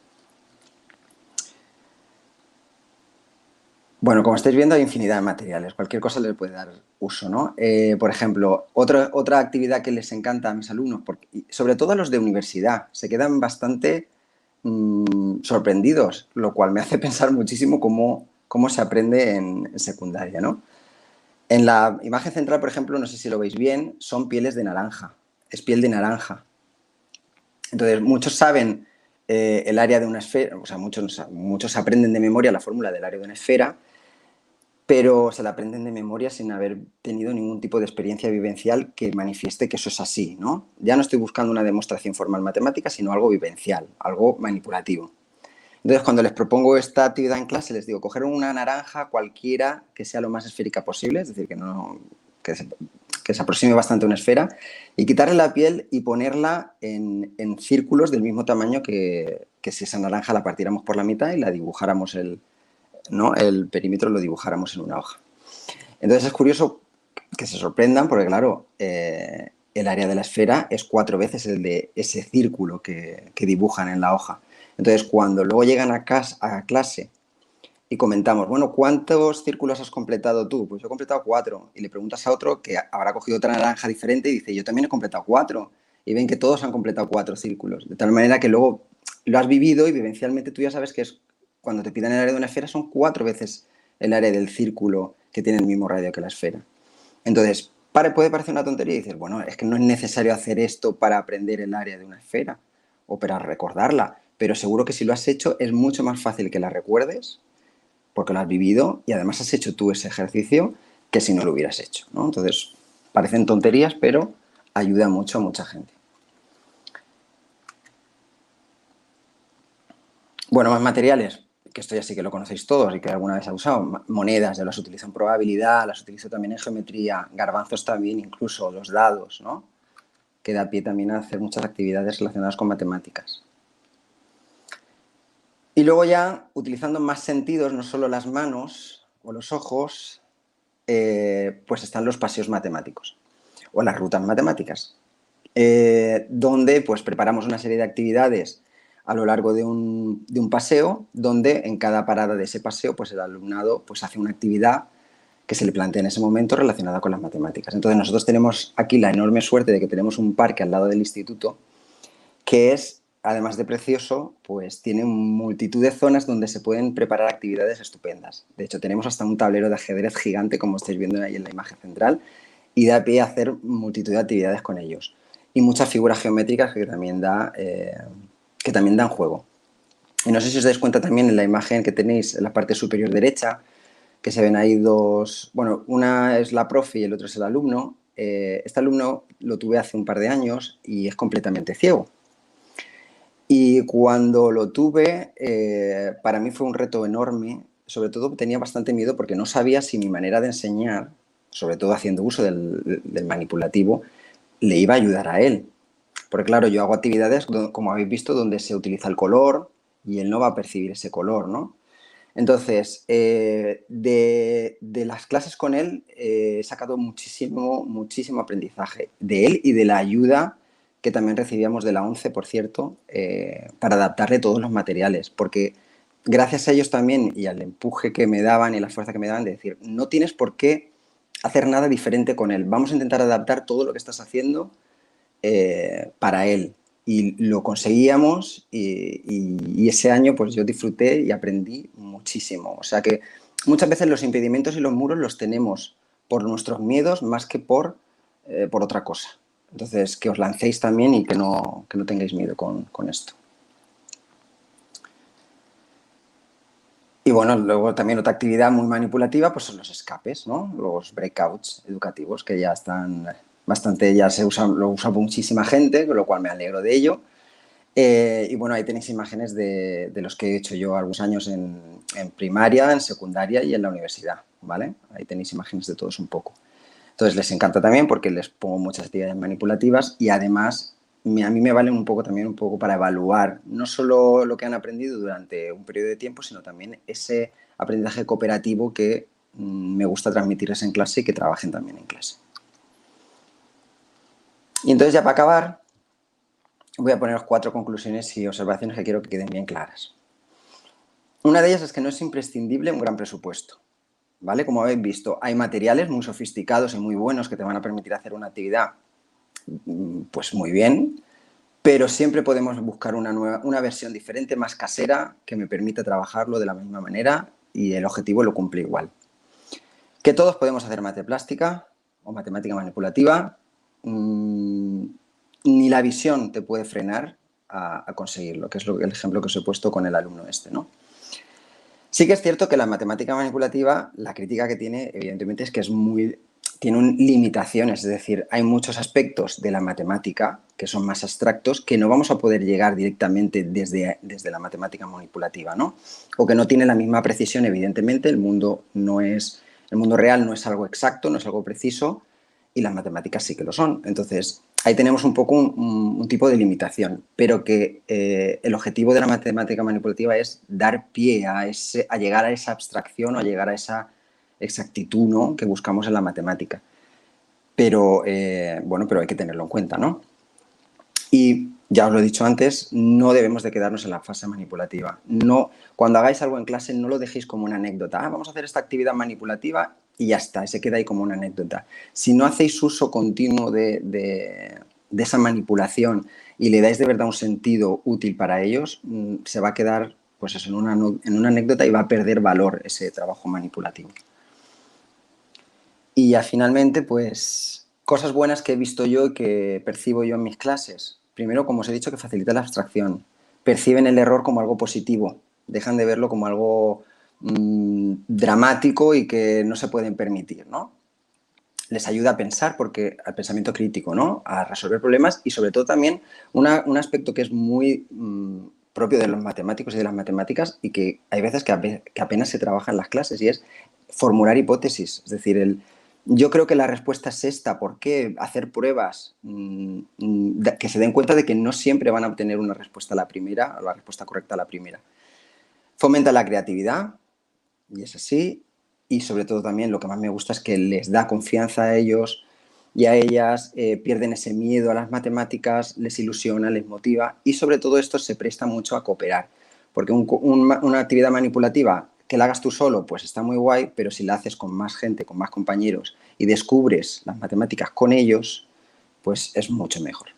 Bueno, como estáis viendo hay infinidad de materiales, cualquier cosa les puede dar uso, ¿no? Eh, por ejemplo, otra, otra actividad que les encanta a mis alumnos, porque, sobre todo a los de universidad, se quedan bastante mm, sorprendidos, lo cual me *laughs* hace pensar muchísimo cómo cómo se aprende en, secundaria, ¿no? En la imagen central, por ejemplo, no sé si lo veis bien, son pieles de naranja, es piel de naranja. Entonces, muchos saben eh, el área de una esfera, o sea, muchos, muchos aprenden de memoria la fórmula del área de una esfera, pero se la aprenden de memoria sin haber tenido ningún tipo de experiencia vivencial que manifieste que eso es así, ¿no? Ya no estoy buscando una demostración formal matemática, sino algo vivencial, algo manipulativo. Entonces, cuando les propongo esta actividad en clase, les digo, coger una naranja cualquiera que sea lo más esférica posible, es decir, que, no, que, se, aproxime bastante a una esfera, y quitarle la piel y ponerla en, círculos del mismo tamaño que, si esa naranja la partiéramos por la mitad y la dibujáramos el, ¿no? el perímetro lo dibujáramos en una hoja. Entonces es curioso que se sorprendan porque, claro, eh, el área de la esfera es cuatro veces el de ese círculo que dibujan en la hoja. Entonces, cuando luego llegan a, clase y comentamos, bueno, ¿cuántos círculos has completado tú? Pues yo he completado cuatro. Y le preguntas a otro que habrá cogido otra naranja diferente y dice, yo también he completado cuatro. Y ven que todos han completado cuatro círculos. De tal manera que luego lo has vivido y vivencialmente tú ya sabes que es cuando te piden el área de una esfera son cuatro veces el área del círculo que tiene el mismo radio que la esfera. Entonces, puede parecer una tontería y dices, bueno, es que no es necesario hacer esto para aprender el área de una esfera o para recordarla pero seguro que si lo has hecho es mucho más fácil que la recuerdes porque lo has vivido y además has hecho tú ese ejercicio que si no lo hubieras hecho. ¿no? Entonces, parecen tonterías, pero ayuda mucho a mucha gente. Bueno, más materiales, que esto ya sí que lo conocéis todos y que alguna vez ha usado. Monedas, ya las utilizo en probabilidad, las utilizo también en geometría, garbanzos también, incluso los dados, ¿no? Que da pie también a hacer muchas actividades relacionadas con matemáticas. Y luego ya, utilizando más sentidos, no solo las manos o los ojos, eh, pues están los paseos matemáticos o las rutas matemáticas, eh, donde pues preparamos una serie de actividades a lo largo de un, paseo, donde en cada parada de ese paseo pues el alumnado pues hace una actividad que se le plantea en ese momento relacionada con las matemáticas. Entonces nosotros tenemos aquí la enorme suerte de que tenemos un parque al lado del instituto que es además de precioso, pues tiene multitud de zonas donde se pueden preparar actividades estupendas. De hecho, tenemos hasta un tablero de ajedrez gigante, como estáis viendo ahí en la imagen central, y da pie a hacer multitud de actividades con ellos. Y muchas figuras geométricas que también, eh, dan juego. Y no sé si os dais cuenta también en la imagen que tenéis en la parte superior derecha, que se ven ahí dos, bueno, una es la profe y el otro es el alumno. Eh, este alumno lo tuve hace un par de años y es completamente ciego. Y cuando lo tuve, eh, para mí fue un reto enorme. Sobre todo tenía bastante miedo porque no sabía si mi manera de enseñar, sobre todo haciendo uso del, manipulativo, le iba a ayudar a él. Porque claro, yo hago actividades, como habéis visto, donde se utiliza el color y él no va a percibir ese color, ¿no? Entonces, eh, de, las clases con él eh, he sacado muchísimo, muchísimo aprendizaje de él y de la ayuda que también recibíamos de la ONCE, por cierto, eh, para adaptarle todos los materiales, porque gracias a ellos también y al empuje que me daban y la fuerza que me daban de decir, no tienes por qué hacer nada diferente con él, vamos a intentar adaptar todo lo que estás haciendo eh, para él. Y lo conseguíamos y, ese año pues yo disfruté y aprendí muchísimo. O sea que muchas veces los impedimentos y los muros los tenemos por nuestros miedos más que por, eh, por otra cosa. Entonces, que os lancéis también y que no, no tengáis miedo con, esto. Y bueno, luego también otra actividad muy manipulativa pues son los escapes, ¿no? Los breakouts educativos que ya están bastante, ya se usa, lo usa muchísima gente, con lo cual me alegro de ello. Eh, y bueno, ahí tenéis imágenes de, los que he hecho yo algunos años en, primaria, en secundaria y en la universidad, ¿vale? Ahí tenéis imágenes de todos un poco. Entonces les encanta también porque les pongo muchas actividades manipulativas y además a mí me valen un poco también un poco para evaluar no solo lo que han aprendido durante un periodo de tiempo, sino también ese aprendizaje cooperativo que mm, me gusta transmitirles en clase y que trabajen también en clase. Y entonces ya para acabar, voy a poner cuatro conclusiones y observaciones que quiero que queden bien claras. Una de ellas es que no es imprescindible un gran presupuesto. ¿Vale? Como habéis visto, hay materiales muy sofisticados y muy buenos que te van a permitir hacer una actividad mm, pues muy bien, pero siempre podemos buscar una, nueva, una versión diferente, más casera, que me permita trabajarlo de la misma manera y el objetivo lo cumple igual. Que todos podemos hacer mate plástica o matemática manipulativa, mm, ni la visión te puede frenar a, conseguirlo, que es el ejemplo que os he puesto con el alumno este, ¿no? Sí que es cierto que la matemática manipulativa, la crítica que tiene, evidentemente, es que es muy, tiene limitaciones, es decir, hay muchos aspectos de la matemática que son más abstractos que no vamos a poder llegar directamente desde, desde la matemática manipulativa, ¿no? O que no tiene la misma precisión, evidentemente, el mundo no es, el mundo real no es algo exacto, no es algo preciso, y las matemáticas sí que lo son. Entonces, ahí tenemos un poco un, tipo de limitación, pero que eh, el objetivo de la matemática manipulativa es dar pie a, ese, a llegar a esa abstracción o a llegar a esa exactitud ¿no? que buscamos en la matemática. Pero, eh, bueno, pero hay que tenerlo en cuenta, ¿no? Y ya os lo he dicho antes, no debemos de quedarnos en la fase manipulativa. No, cuando hagáis algo en clase, no lo dejéis como una anécdota. Ah, vamos a hacer esta actividad manipulativa y ya está, se queda ahí como una anécdota. Si no hacéis uso continuo de, esa manipulación y le dais de verdad un sentido útil para ellos, mm, se va a quedar pues eso, en, una, en una anécdota y va a perder valor ese trabajo manipulativo. Y ya finalmente, pues cosas buenas que he visto yo y que percibo yo en mis clases. Primero, como os he dicho, que facilita la abstracción. Perciben el error como algo positivo. Dejan de verlo como algo Mm, dramático y que no se pueden permitir, ¿no? Les ayuda a pensar, porque al pensamiento crítico, ¿no? A resolver problemas y sobre todo también un aspecto que es muy mm, propio de los matemáticos y de las matemáticas y que hay veces que, apenas se trabaja en las clases y es formular hipótesis. Es decir, el, yo creo que la respuesta es esta. ¿Por qué hacer pruebas mm, que se den cuenta de que no siempre van a obtener una respuesta a la primera o la respuesta correcta a la primera? Fomenta la creatividad, y es así. Y sobre todo también lo que más me gusta es que les da confianza a ellos y a ellas, eh, pierden ese miedo a las matemáticas, les ilusiona, les motiva y sobre todo esto se presta mucho a cooperar. Porque una actividad manipulativa que la hagas tú solo, pues está muy guay, pero si la haces con más gente, con más compañeros y descubres las matemáticas con ellos, pues es mucho mejor.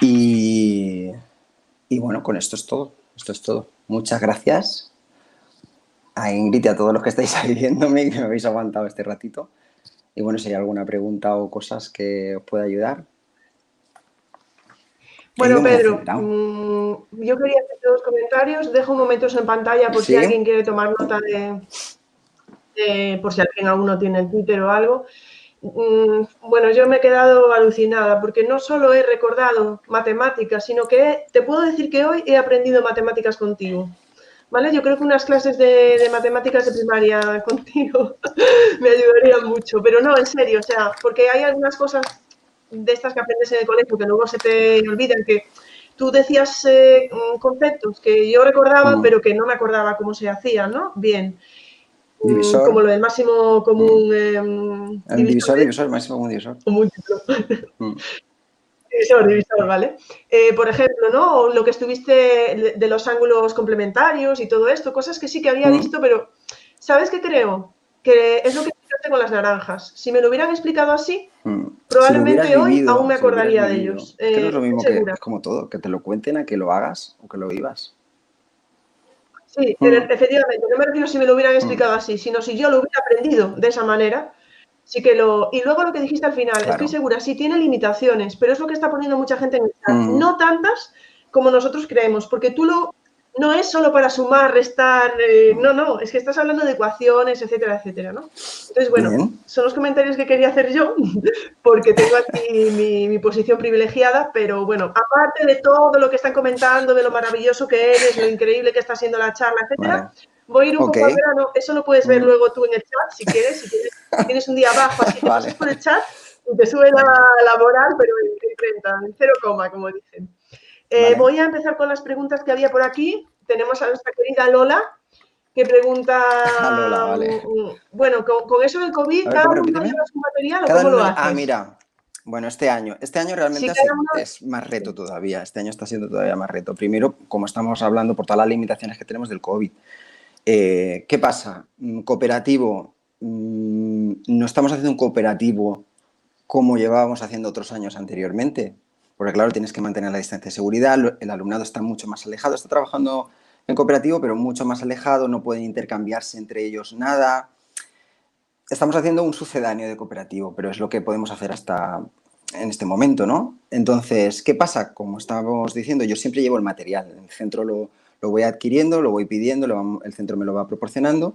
Y, y bueno, con esto es todo. Esto es todo. Muchas gracias a Ingrid y a todos los que estáis *laughs* ahí viéndome y que me habéis aguantado este ratito. Y bueno, si hay alguna pregunta o cosas que os pueda ayudar. Bueno, Pedro, mm, yo quería hacer dos comentarios. Dejo un momento en pantalla por si alguien quiere tomar nota de, por si alguien aún no tiene el Twitter o algo. Mm, bueno, yo me he quedado alucinada porque no solo he recordado matemáticas, sino que te puedo decir que hoy he aprendido matemáticas contigo. ¿Vale? Yo creo que unas clases de, matemáticas de primaria *laughs* contigo me ayudarían mucho, pero no, en serio, o sea, porque hay algunas cosas de estas que aprendes en el colegio que luego se te olvidan, que tú decías eh, conceptos que yo recordaba, mm. pero que no me acordaba cómo se hacían, ¿no? Bien. Divisor. Como lo del máximo común. Mm. Em, el divisor, divisor, máximo común divisor. Divisor, divisor, ¿vale? Eh, por ejemplo, ¿no? lo que estuviste de los ángulos complementarios y todo esto, cosas que sí que había visto, pero ¿sabes qué creo? Que es lo que explicaste con las naranjas. Si me lo hubieran explicado así, mm. probablemente hoy aún me acordaría de ellos. es lo eh, mismo que es como todo, que te lo cuenten a que lo hagas o que lo vivas. Sí, mm. efectivamente, no me refiero si me lo hubieran explicado así, sino si yo lo hubiera aprendido de esa manera, Sí que lo. Y luego lo que dijiste al final, estoy segura, sí tiene limitaciones, pero es lo que está poniendo mucha gente en el chat. Mm. No tantas como nosotros creemos, porque tú lo, no es solo para sumar, restar, eh, no, no, es que estás hablando de ecuaciones, etcétera, etcétera, ¿no? Entonces, bueno, son los comentarios que quería hacer yo, *laughs* porque tengo aquí mi, posición privilegiada, pero bueno, aparte de todo lo que están comentando, de lo maravilloso que eres, lo increíble que está siendo la charla, etcétera, voy a ir un poco al verano, eso lo puedes ver mm. luego tú en el chat, si quieres, si tienes un día abajo, así te pasas por el chat y te sube la, la moral, pero en 30, en 0, como dicen. Eh, voy a empezar con las preguntas que había por aquí. Tenemos a nuestra querida Lola, que pregunta. *laughs* Mm, bueno, con, eso del COVID, ¿cada uno lleva su material o cómo lo haces? Ah, mira. Bueno, este año. Este año realmente es, más reto todavía. Este año está siendo todavía más reto. Primero, como estamos hablando por todas las limitaciones que tenemos del COVID. Eh, ¿Qué pasa? Cooperativo. Mm, no estamos haciendo un cooperativo como llevábamos haciendo otros años anteriormente. Porque claro, tienes que mantener la distancia de seguridad, el alumnado está mucho más alejado, está trabajando en cooperativo, pero mucho más alejado, no pueden intercambiarse entre ellos nada. Estamos haciendo un sucedáneo de cooperativo, pero es lo que podemos hacer hasta en este momento, ¿no? Entonces, ¿qué pasa? Como estábamos diciendo, yo siempre llevo el material, en el centro lo, voy adquiriendo, lo voy pidiendo, el centro me lo va proporcionando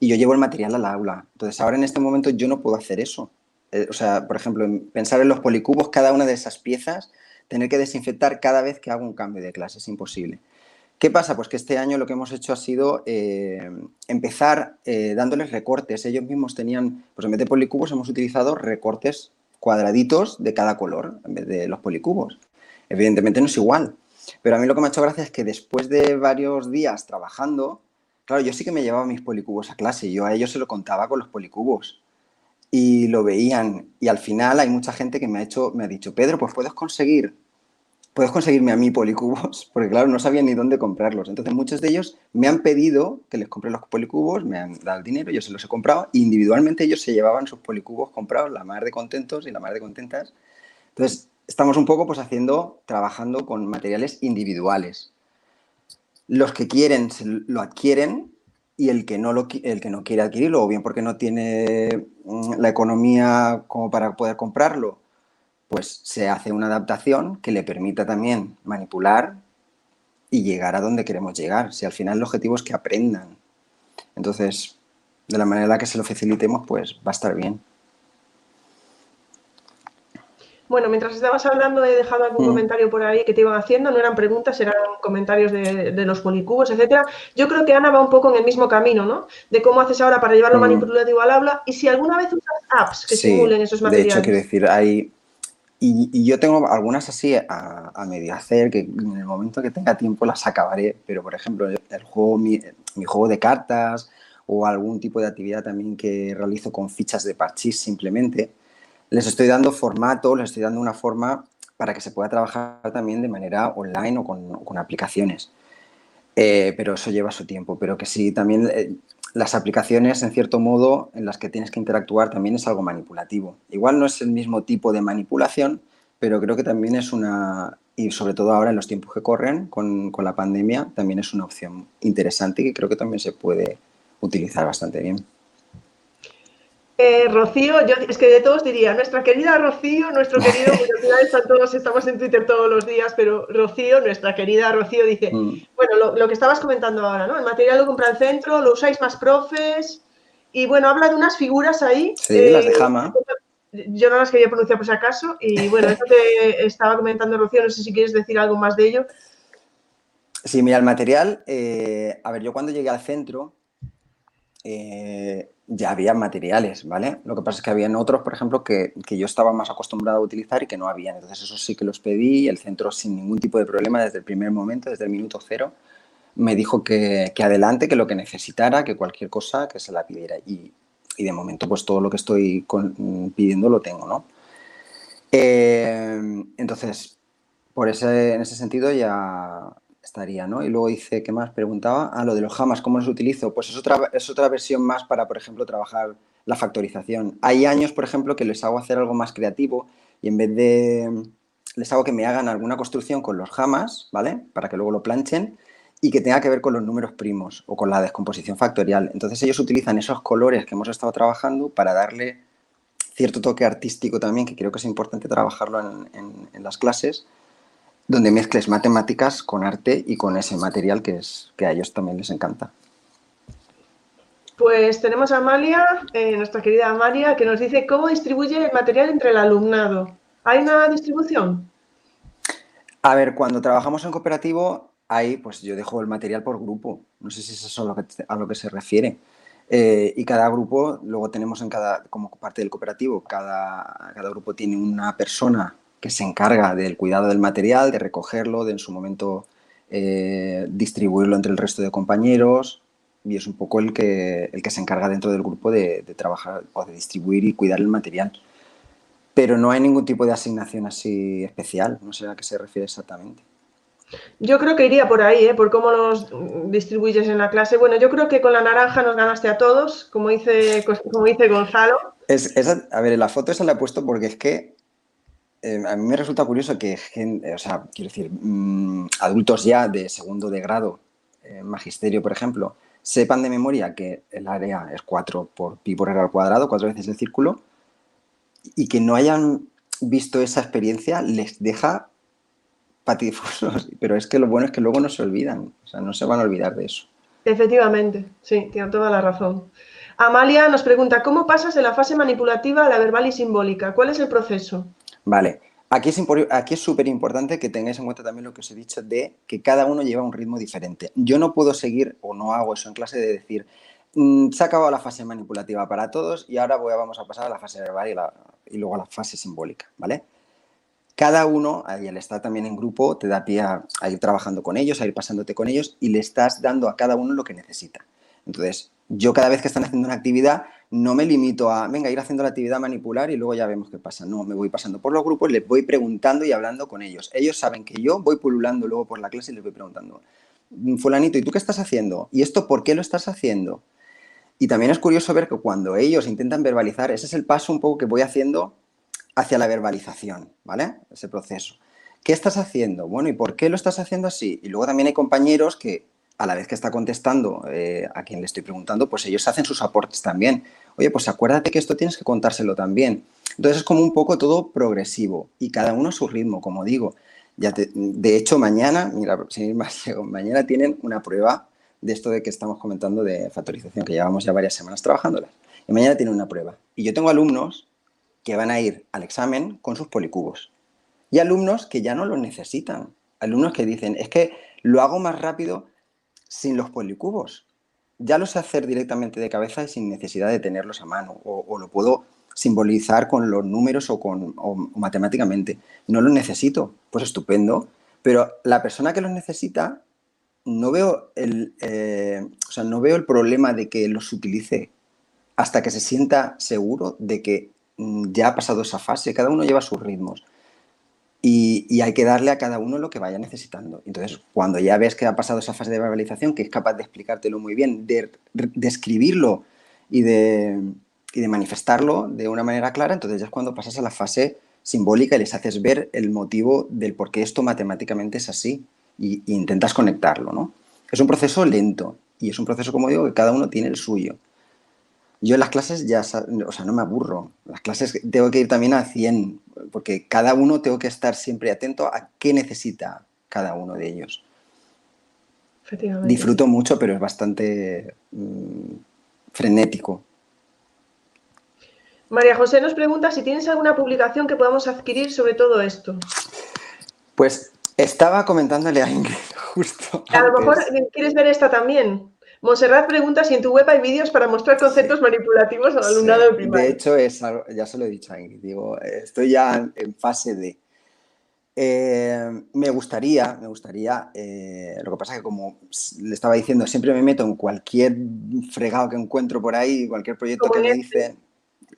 y yo llevo el material al aula. Entonces, ahora en este momento yo no puedo hacer eso. Eh, o sea, por ejemplo, pensar en los policubos, cada una de esas piezas, tener que desinfectar cada vez que hago un cambio de clase, es imposible. ¿Qué pasa? Pues que este año lo que hemos hecho ha sido eh, empezar eh, dándoles recortes. Ellos mismos tenían, pues en vez de policubos hemos utilizado recortes cuadraditos de cada color en vez de los policubos. Evidentemente no es igual, pero a mí lo que me ha hecho gracia es que después de varios días trabajando, claro, yo sí que me llevaba mis policubos a clase yo a ellos se lo contaba con los policubos y lo veían. Y al final hay mucha gente que me ha, hecho, me ha dicho, Pedro, pues puedes conseguir, puedes conseguirme a mí policubos, *laughs* porque claro, no sabía ni dónde comprarlos. Entonces muchos de ellos me han pedido que les compre los policubos, me han dado el dinero, yo se los he comprado, individualmente ellos se llevaban sus policubos comprados, la más de contentos y la más de contentas. Entonces, estamos un poco pues haciendo, trabajando con materiales individuales. Los que quieren lo adquieren y el que no, lo, el que no quiere adquirirlo, o bien porque no tiene mm, la economía como para poder comprarlo, pues se hace una adaptación que le permita también manipular y llegar a donde queremos llegar. Si al final el objetivo es que aprendan. Entonces, de la manera que se lo facilitemos, pues va a estar bien. Bueno, mientras estabas hablando he dejado algún mm. comentario por ahí que te iban haciendo, no eran preguntas, eran comentarios de, los policubos, etcétera. Yo creo que Ana va un poco en el mismo camino, ¿no? De cómo haces ahora para llevarlo mm. manipulativo al aula y si alguna vez usas apps que simulen esos materiales. De hecho, quiero decir, hay... Y, yo tengo algunas así a, medio hacer, que en el momento que tenga tiempo las acabaré, pero por ejemplo, el juego, mi, mi juego de cartas o algún tipo de actividad también que realizo con fichas de parchís simplemente, les estoy dando formato, les estoy dando una forma para que se pueda trabajar también de manera online o con, aplicaciones. Eh, pero eso lleva su tiempo. Pero que sí, también eh, las aplicaciones, en cierto modo, en las que tienes que interactuar también es algo manipulativo. Igual no es el mismo tipo de manipulación, pero creo que también es una, y sobre todo ahora en los tiempos que corren con, con la pandemia, también es una opción interesante y que creo que también se puede utilizar bastante bien. Eh, Rocío, yo es que de todos diría, nuestra querida Rocío, nuestro querido, porque al final están todos, estamos en Twitter todos los días, pero Rocío, nuestra querida Rocío, dice, mm. bueno, lo, que estabas comentando ahora, ¿no? El material lo compra el centro, lo usáis más profes, y bueno, habla de unas figuras ahí. Sí, las de Jama. Yo no las quería pronunciar por si acaso, y bueno, eso te estaba comentando Rocío, no sé si quieres decir algo más de ello. Sí, mira, el material, eh, a ver, yo cuando llegué al centro, eh, ya había materiales, ¿vale? Lo que pasa es que habían otros, por ejemplo, que, yo estaba más acostumbrado a utilizar y que no habían. Entonces, eso sí que los pedí y el centro, sin ningún tipo de problema, desde el primer momento, desde el minuto cero, me dijo que, adelante, que lo que necesitara, que cualquier cosa, que se la pidiera. Y, de momento, pues todo lo que estoy pidiendo lo tengo, ¿no? Eh, entonces, por ese, en ese sentido ya, estaría, ¿no? Y luego dice, ¿qué más? Preguntaba, ah, lo de los jamas, ¿cómo los utilizo? Pues es otra, es otra versión más para, por ejemplo, trabajar la factorización. Hay años, por ejemplo, que les hago hacer algo más creativo y en vez de, les hago que me hagan alguna construcción con los jamas, ¿vale? Para que luego lo planchen y que tenga que ver con los números primos o con la descomposición factorial. Entonces ellos utilizan esos colores que hemos estado trabajando para darle cierto toque artístico también, que creo que es importante trabajarlo en, en las clases, donde mezcles matemáticas con arte y con ese material que, es, que a ellos también les encanta. Pues tenemos a Amalia, eh, nuestra querida Amalia, que nos dice cómo distribuye el material entre el alumnado. ¿Hay una distribución? A ver, cuando trabajamos en cooperativo, ahí pues yo dejo el material por grupo. No sé si eso es a lo que, a lo que se refiere. Eh, y cada grupo, luego tenemos en cada, como parte del cooperativo, cada, cada grupo tiene una persona que se encarga del cuidado del material, de recogerlo, de en su momento eh, distribuirlo entre el resto de compañeros y es un poco el que, el que se encarga dentro del grupo de, de, trabajar o de distribuir y cuidar el material. Pero no hay ningún tipo de asignación así especial, no sé a qué se refiere exactamente. Yo creo que iría por ahí, ¿eh? por cómo los distribuyes en la clase. Bueno, yo creo que con la naranja nos ganaste a todos, como dice, como dice Gonzalo. Es, a ver, la foto esa la he puesto porque es que eh, a mí me resulta curioso que, o sea, quiero decir, mmm, adultos ya de segundo de grado, eh, magisterio, por ejemplo, sepan de memoria que el área es 4 por pi por r al cuadrado, cuatro veces el círculo, y que no hayan visto esa experiencia les deja patidifusos, *laughs* pero es que lo bueno es que luego no se olvidan, o sea, no se van a olvidar de eso. Efectivamente, sí, tiene toda la razón. Amalia nos pregunta, ¿cómo pasas de la fase manipulativa a la verbal y simbólica? ¿Cuál es el proceso? Vale, aquí es, aquí es súper importante que tengáis en cuenta también lo que os he dicho de que cada uno lleva un ritmo diferente. Yo no puedo seguir, o no hago eso en clase, de decir, mm, se ha acabado la fase manipulativa para todos y ahora voy a, vamos a pasar a la fase verbal y, y luego a la fase simbólica, ¿vale? cada uno, al estar también en grupo, te da pie a, ir trabajando con ellos, a ir pasándote con ellos y le estás dando a cada uno lo que necesita. Entonces, yo cada vez que están haciendo una actividad, no me limito a, venga, ir haciendo la actividad, manipular y luego ya vemos qué pasa. No, me voy pasando por los grupos, les voy preguntando y hablando con ellos. Ellos saben que yo voy pululando luego por la clase y les voy preguntando, fulanito, ¿y tú qué estás haciendo? ¿Y esto por qué lo estás haciendo? Y también es curioso ver que cuando ellos intentan verbalizar, ese es el paso un poco que voy haciendo hacia la verbalización, ¿vale? Ese proceso. ¿Qué estás haciendo? Bueno, ¿y por qué lo estás haciendo así? Y luego también hay compañeros que a la vez que está contestando eh, a quien le estoy preguntando, pues ellos hacen sus aportes también. Oye, pues acuérdate que esto tienes que contárselo también. Entonces es como un poco todo progresivo y cada uno a su ritmo, como digo. Ya de hecho, mañana, mira, *laughs* sin ir más mañana tienen una prueba de esto de que estamos comentando de factorización, que llevamos ya varias semanas trabajándolas. Y mañana tienen una prueba. Y yo tengo alumnos que van a ir al examen con sus policubos. Y alumnos que ya no los necesitan. Alumnos que dicen, es que lo hago más rápido sin los policubos. Ya lo sé hacer directamente de cabeza y sin necesidad de tenerlos a mano. O, lo puedo simbolizar con los números o, con, matemáticamente. No los necesito. Pues estupendo. Pero la persona que los necesita, no veo el, eh, o sea, no veo el problema de que los utilice hasta que se sienta seguro de que Mm, ya ha pasado esa fase, cada uno lleva sus ritmos. Y, hay que darle a cada uno lo que vaya necesitando. Entonces, cuando ya ves que ha pasado esa fase de verbalización, que es capaz de explicártelo muy bien, de, escribirlo y de, de, manifestarlo de una manera clara, entonces ya es cuando pasas a la fase simbólica y les haces ver el motivo del por qué esto matemáticamente es así y, y intentas conectarlo. ¿no? Es un proceso lento y es un proceso, como digo, que cada uno tiene el suyo. Yo en las clases ya, o sea, no me aburro. Las clases tengo que ir también a 100, porque cada uno tengo que estar siempre atento a qué necesita cada uno de ellos. Disfruto mucho, pero es bastante mm, frenético. María José nos pregunta si tienes alguna publicación que podamos adquirir sobre todo esto. Pues estaba comentándole a Ingrid *laughs* justo. A lo mejor quieres ver esta también. Monserrat pregunta si en tu web hay vídeos para mostrar conceptos manipulativos al alumnado de primaria. De hecho, es ya se lo he dicho a Ingrid, digo, estoy ya en fase de... Eh, me gustaría, me gustaría, eh, lo que pasa es que como le estaba diciendo, siempre me meto en cualquier fregado que encuentro por ahí, cualquier proyecto que me este. dicen,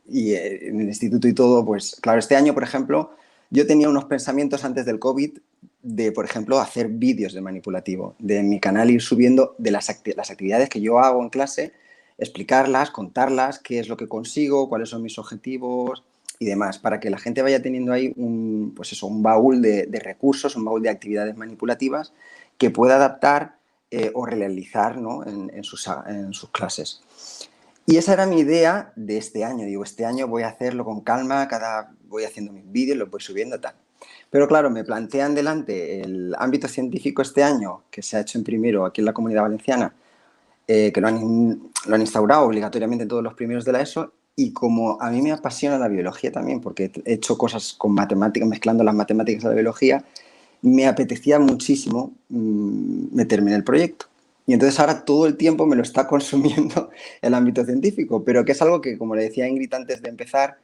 y eh, en el instituto y todo, pues claro, este año, por ejemplo, yo tenía unos pensamientos antes del COVID de, por ejemplo, hacer vídeos de manipulativo, de mi canal ir subiendo de las, las actividades que yo hago en clase, explicarlas, contarlas, qué es lo que consigo, cuáles son mis objetivos y demás, para que la gente vaya teniendo ahí un, pues eso, un baúl de, recursos, un baúl de actividades manipulativas que pueda adaptar eh, o realizar en, sus, en sus clases. Y esa era mi idea de este año. Digo, este año voy a hacerlo con calma, cada voy haciendo mis vídeos, los voy subiendo, tal. Pero claro, me plantean delante el ámbito científico este año, que se ha hecho en primero aquí en la comunidad valenciana, eh, que lo han, lo han instaurado obligatoriamente en todos los primeros de la ESO, y como a mí me apasiona la biología también, porque he hecho cosas con matemáticas, mezclando las matemáticas y la biología, me apetecía muchísimo mm, meterme en el proyecto. Y entonces ahora todo el tiempo me lo está *laughs* consumiendo el ámbito científico, pero que es algo que, como le decía Ingrid antes de empezar,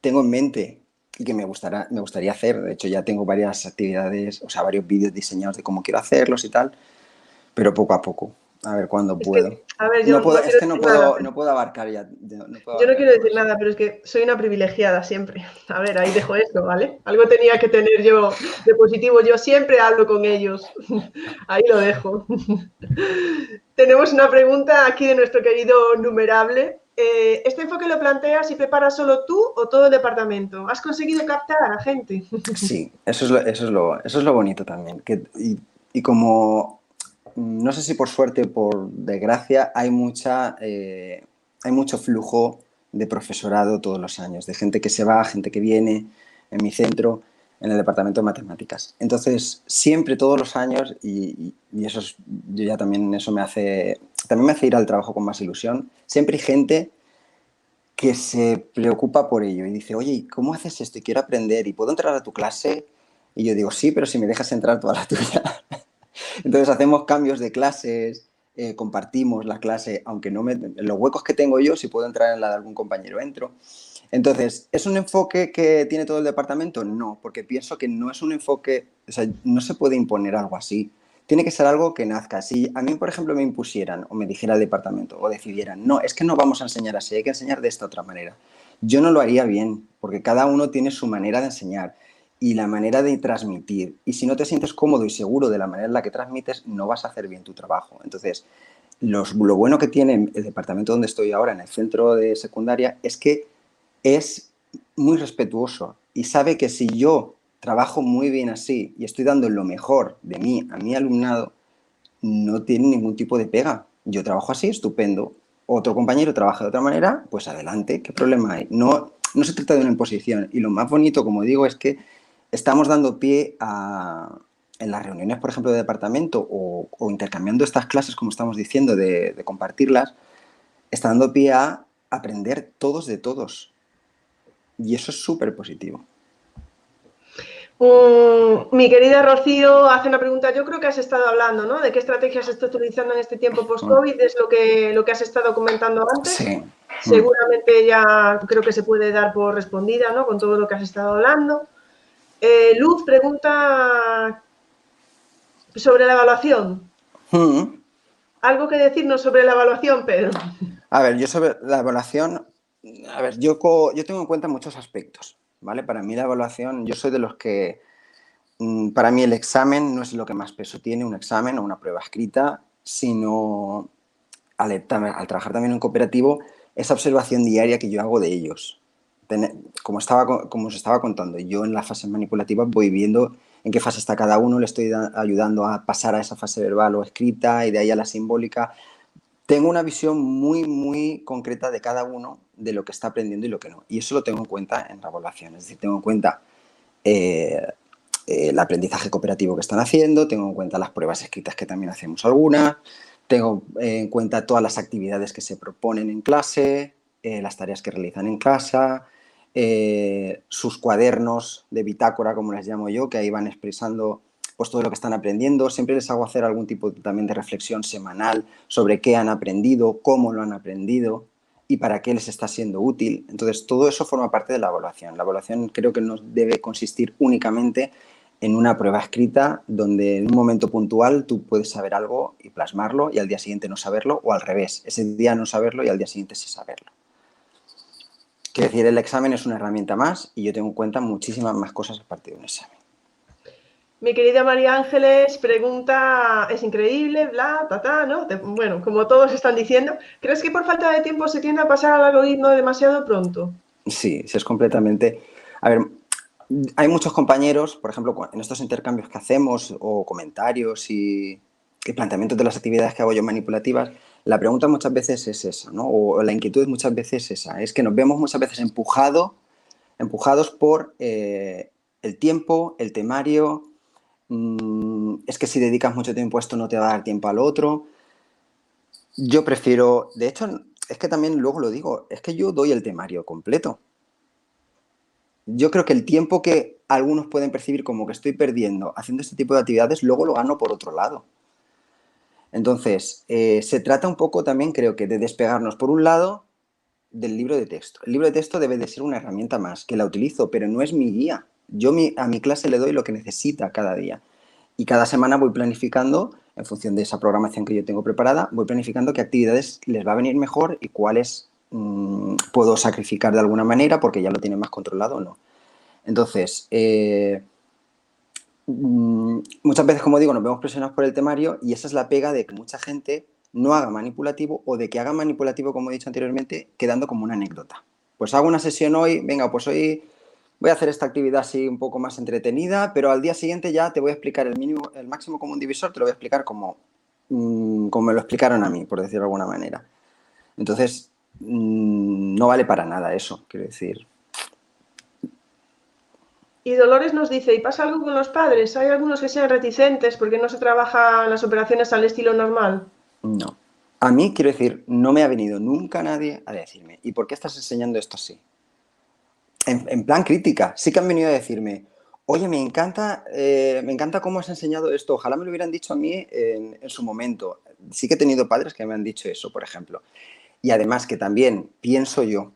tengo en mente y que me, gustará, me gustaría hacer. De hecho, ya tengo varias actividades, o sea, varios vídeos diseñados de cómo quiero hacerlos y tal, pero poco a poco. A ver cuándo puedo. Es que, a ver, yo no puedo, es que no puedo, no puedo, abarcar ya. yo no quiero decir nada, pero es que soy una privilegiada siempre. *laughs* A ver, ahí dejo esto, ¿vale? Algo tenía que tener yo de positivo. Yo siempre hablo con ellos. *laughs* Ahí lo dejo. *laughs* Tenemos una pregunta aquí de nuestro querido numerable. Eh, ¿Este enfoque lo planteas y preparas solo tú o todo el departamento? ¿Has conseguido captar a la gente? *laughs* Sí, eso es lo, eso es lo, eso es lo bonito también. Que, y, como no sé si por suerte o por desgracia, hay, mucha, eh, hay mucho flujo de profesorado todos los años, de gente que se va, gente que viene en mi centro, en el departamento de matemáticas. Entonces, siempre, todos los años, y, eso yo ya también eso me hace, también me hace ir al trabajo con más ilusión, siempre hay gente que se preocupa por ello y dice, oye, ¿cómo haces esto? Y quiero aprender, ¿y puedo entrar a tu clase? Y yo digo, sí, pero si me dejas entrar toda la *laughs* tuya. Entonces hacemos cambios de clases, eh, compartimos la clase, aunque no me, los huecos que tengo yo, si puedo entrar en la de algún compañero, entro. Entonces, ¿es un enfoque que tiene todo el departamento? No, porque pienso que no es un enfoque, o sea, no se puede imponer algo así. Tiene que ser algo que nazca. Si a mí, por ejemplo, me impusieran o me dijera el departamento o decidieran, no, es que no vamos a enseñar así, hay que enseñar de esta otra manera. Yo no lo haría bien, porque cada uno tiene su manera de enseñar y la manera de transmitir. Y si no te sientes cómodo y seguro de la manera en la que transmites, no vas a hacer bien tu trabajo. Entonces, lo bueno que tiene el departamento donde estoy ahora, en el centro de secundaria, es que es muy respetuoso y sabe que si yo trabajo muy bien así y estoy dando lo mejor de mí a mi alumnado, no tiene ningún tipo de pega. Yo trabajo así, estupendo. Otro compañero trabaja de otra manera, pues adelante, ¿qué problema hay? No, no se trata de una imposición. Y lo más bonito, como digo, es que estamos dando pie a, en las reuniones, por ejemplo, de departamento o, intercambiando estas clases, como estamos diciendo, de, compartirlas, está dando pie a aprender todos de todos. Y eso es súper positivo. Mm, mi querida Rocío hace una pregunta. Yo creo que has estado hablando, ¿no? De qué estrategias estás utilizando en este tiempo post-COVID, es lo que, lo que has estado comentando antes. Sí. Seguramente ya creo que se puede dar por respondida, ¿no? Con todo lo que has estado hablando. Eh, Luz pregunta sobre la evaluación. ¿Algo que decirnos sobre la evaluación, Pedro? A ver, yo sobre la evaluación, a ver, yo, yo tengo en cuenta muchos aspectos, ¿vale? Para mí la evaluación, yo soy de los que, mm, para mí el examen no es lo que más peso tiene, un examen o una prueba escrita, sino al, al trabajar también en cooperativo, esa observación diaria que yo hago de ellos, como, estaba, como os estaba contando, yo en la fase manipulativa voy viendo en qué fase está cada uno, le estoy ayudando a pasar a esa fase verbal o escrita y de ahí a la simbólica. Tengo una visión muy, muy concreta de cada uno, de lo que está aprendiendo y lo que no. Y eso lo tengo en cuenta en la evaluación. Es decir, tengo en cuenta eh, el aprendizaje cooperativo que están haciendo, tengo en cuenta las pruebas escritas que también hacemos algunas, tengo en cuenta todas las actividades que se proponen en clase, eh, las tareas que realizan en casa, eh, sus cuadernos de bitácora, como les llamo yo, que ahí van expresando pues, todo lo que están aprendiendo. Siempre les hago hacer algún tipo también de reflexión semanal sobre qué han aprendido, cómo lo han aprendido y para qué les está siendo útil. Entonces, todo eso forma parte de la evaluación. La evaluación creo que no debe consistir únicamente en una prueba escrita donde en un momento puntual tú puedes saber algo y plasmarlo y al día siguiente no saberlo o al revés, ese día no saberlo y al día siguiente sí saberlo. Quiero decir, el examen es una herramienta más y yo tengo en cuenta muchísimas más cosas a partir de un examen. Mi querida María Ángeles pregunta, es increíble, bla, ta, ta, ¿no? bueno, como todos están diciendo, ¿crees que por falta de tiempo se tiende a pasar al algoritmo demasiado pronto? Sí, sí, es completamente... A ver, hay muchos compañeros, por ejemplo, en estos intercambios que hacemos o comentarios y, y planteamientos de las actividades que hago yo manipulativas, la pregunta muchas veces es esa, ¿no? O la inquietud muchas veces es esa. Es que nos vemos muchas veces empujado, empujados por, eh, el tiempo, el temario, mm, es que si dedicas mucho tiempo a esto no te va a dar tiempo al otro. Yo prefiero, de hecho, es que también luego lo digo, es que yo doy el temario completo. Yo creo que el tiempo que algunos pueden percibir como que estoy perdiendo haciendo este tipo de actividades, luego lo gano por otro lado. Entonces, eh, se trata un poco también, creo que, de despegarnos, por un lado, del libro de texto. El libro de texto debe de ser una herramienta más, que la utilizo, pero no es mi guía. Yo a mi clase le doy lo que necesita cada día. Y cada semana voy planificando, en función de esa programación que yo tengo preparada, voy planificando qué actividades les va a venir mejor y cuáles mm, puedo sacrificar de alguna manera porque ya lo tienen más controlado o no. Entonces, eh, mm, muchas veces, como digo, nos vemos presionados por el temario y esa es la pega de que mucha gente no haga manipulativo o de que haga manipulativo, como he dicho anteriormente, quedando como una anécdota. Pues hago una sesión hoy, venga, pues hoy voy a hacer esta actividad así un poco más entretenida, pero al día siguiente ya te voy a explicar el mínimo, el máximo común divisor, te lo voy a explicar como, mm, como me lo explicaron a mí, por decirlo de alguna manera. Entonces, mm, no vale para nada eso, quiero decir. Y Dolores nos dice, ¿y pasa algo con los padres? ¿Hay algunos que sean reticentes porque no se trabajan las operaciones al estilo normal? No. A mí, quiero decir, no me ha venido nunca nadie a decirme, ¿y por qué estás enseñando esto así? En, plan crítica, sí que han venido a decirme, oye, me encanta, eh, me encanta cómo has enseñado esto, ojalá me lo hubieran dicho a mí en, su momento. Sí que he tenido padres que me han dicho eso, por ejemplo. Y además que también pienso yo,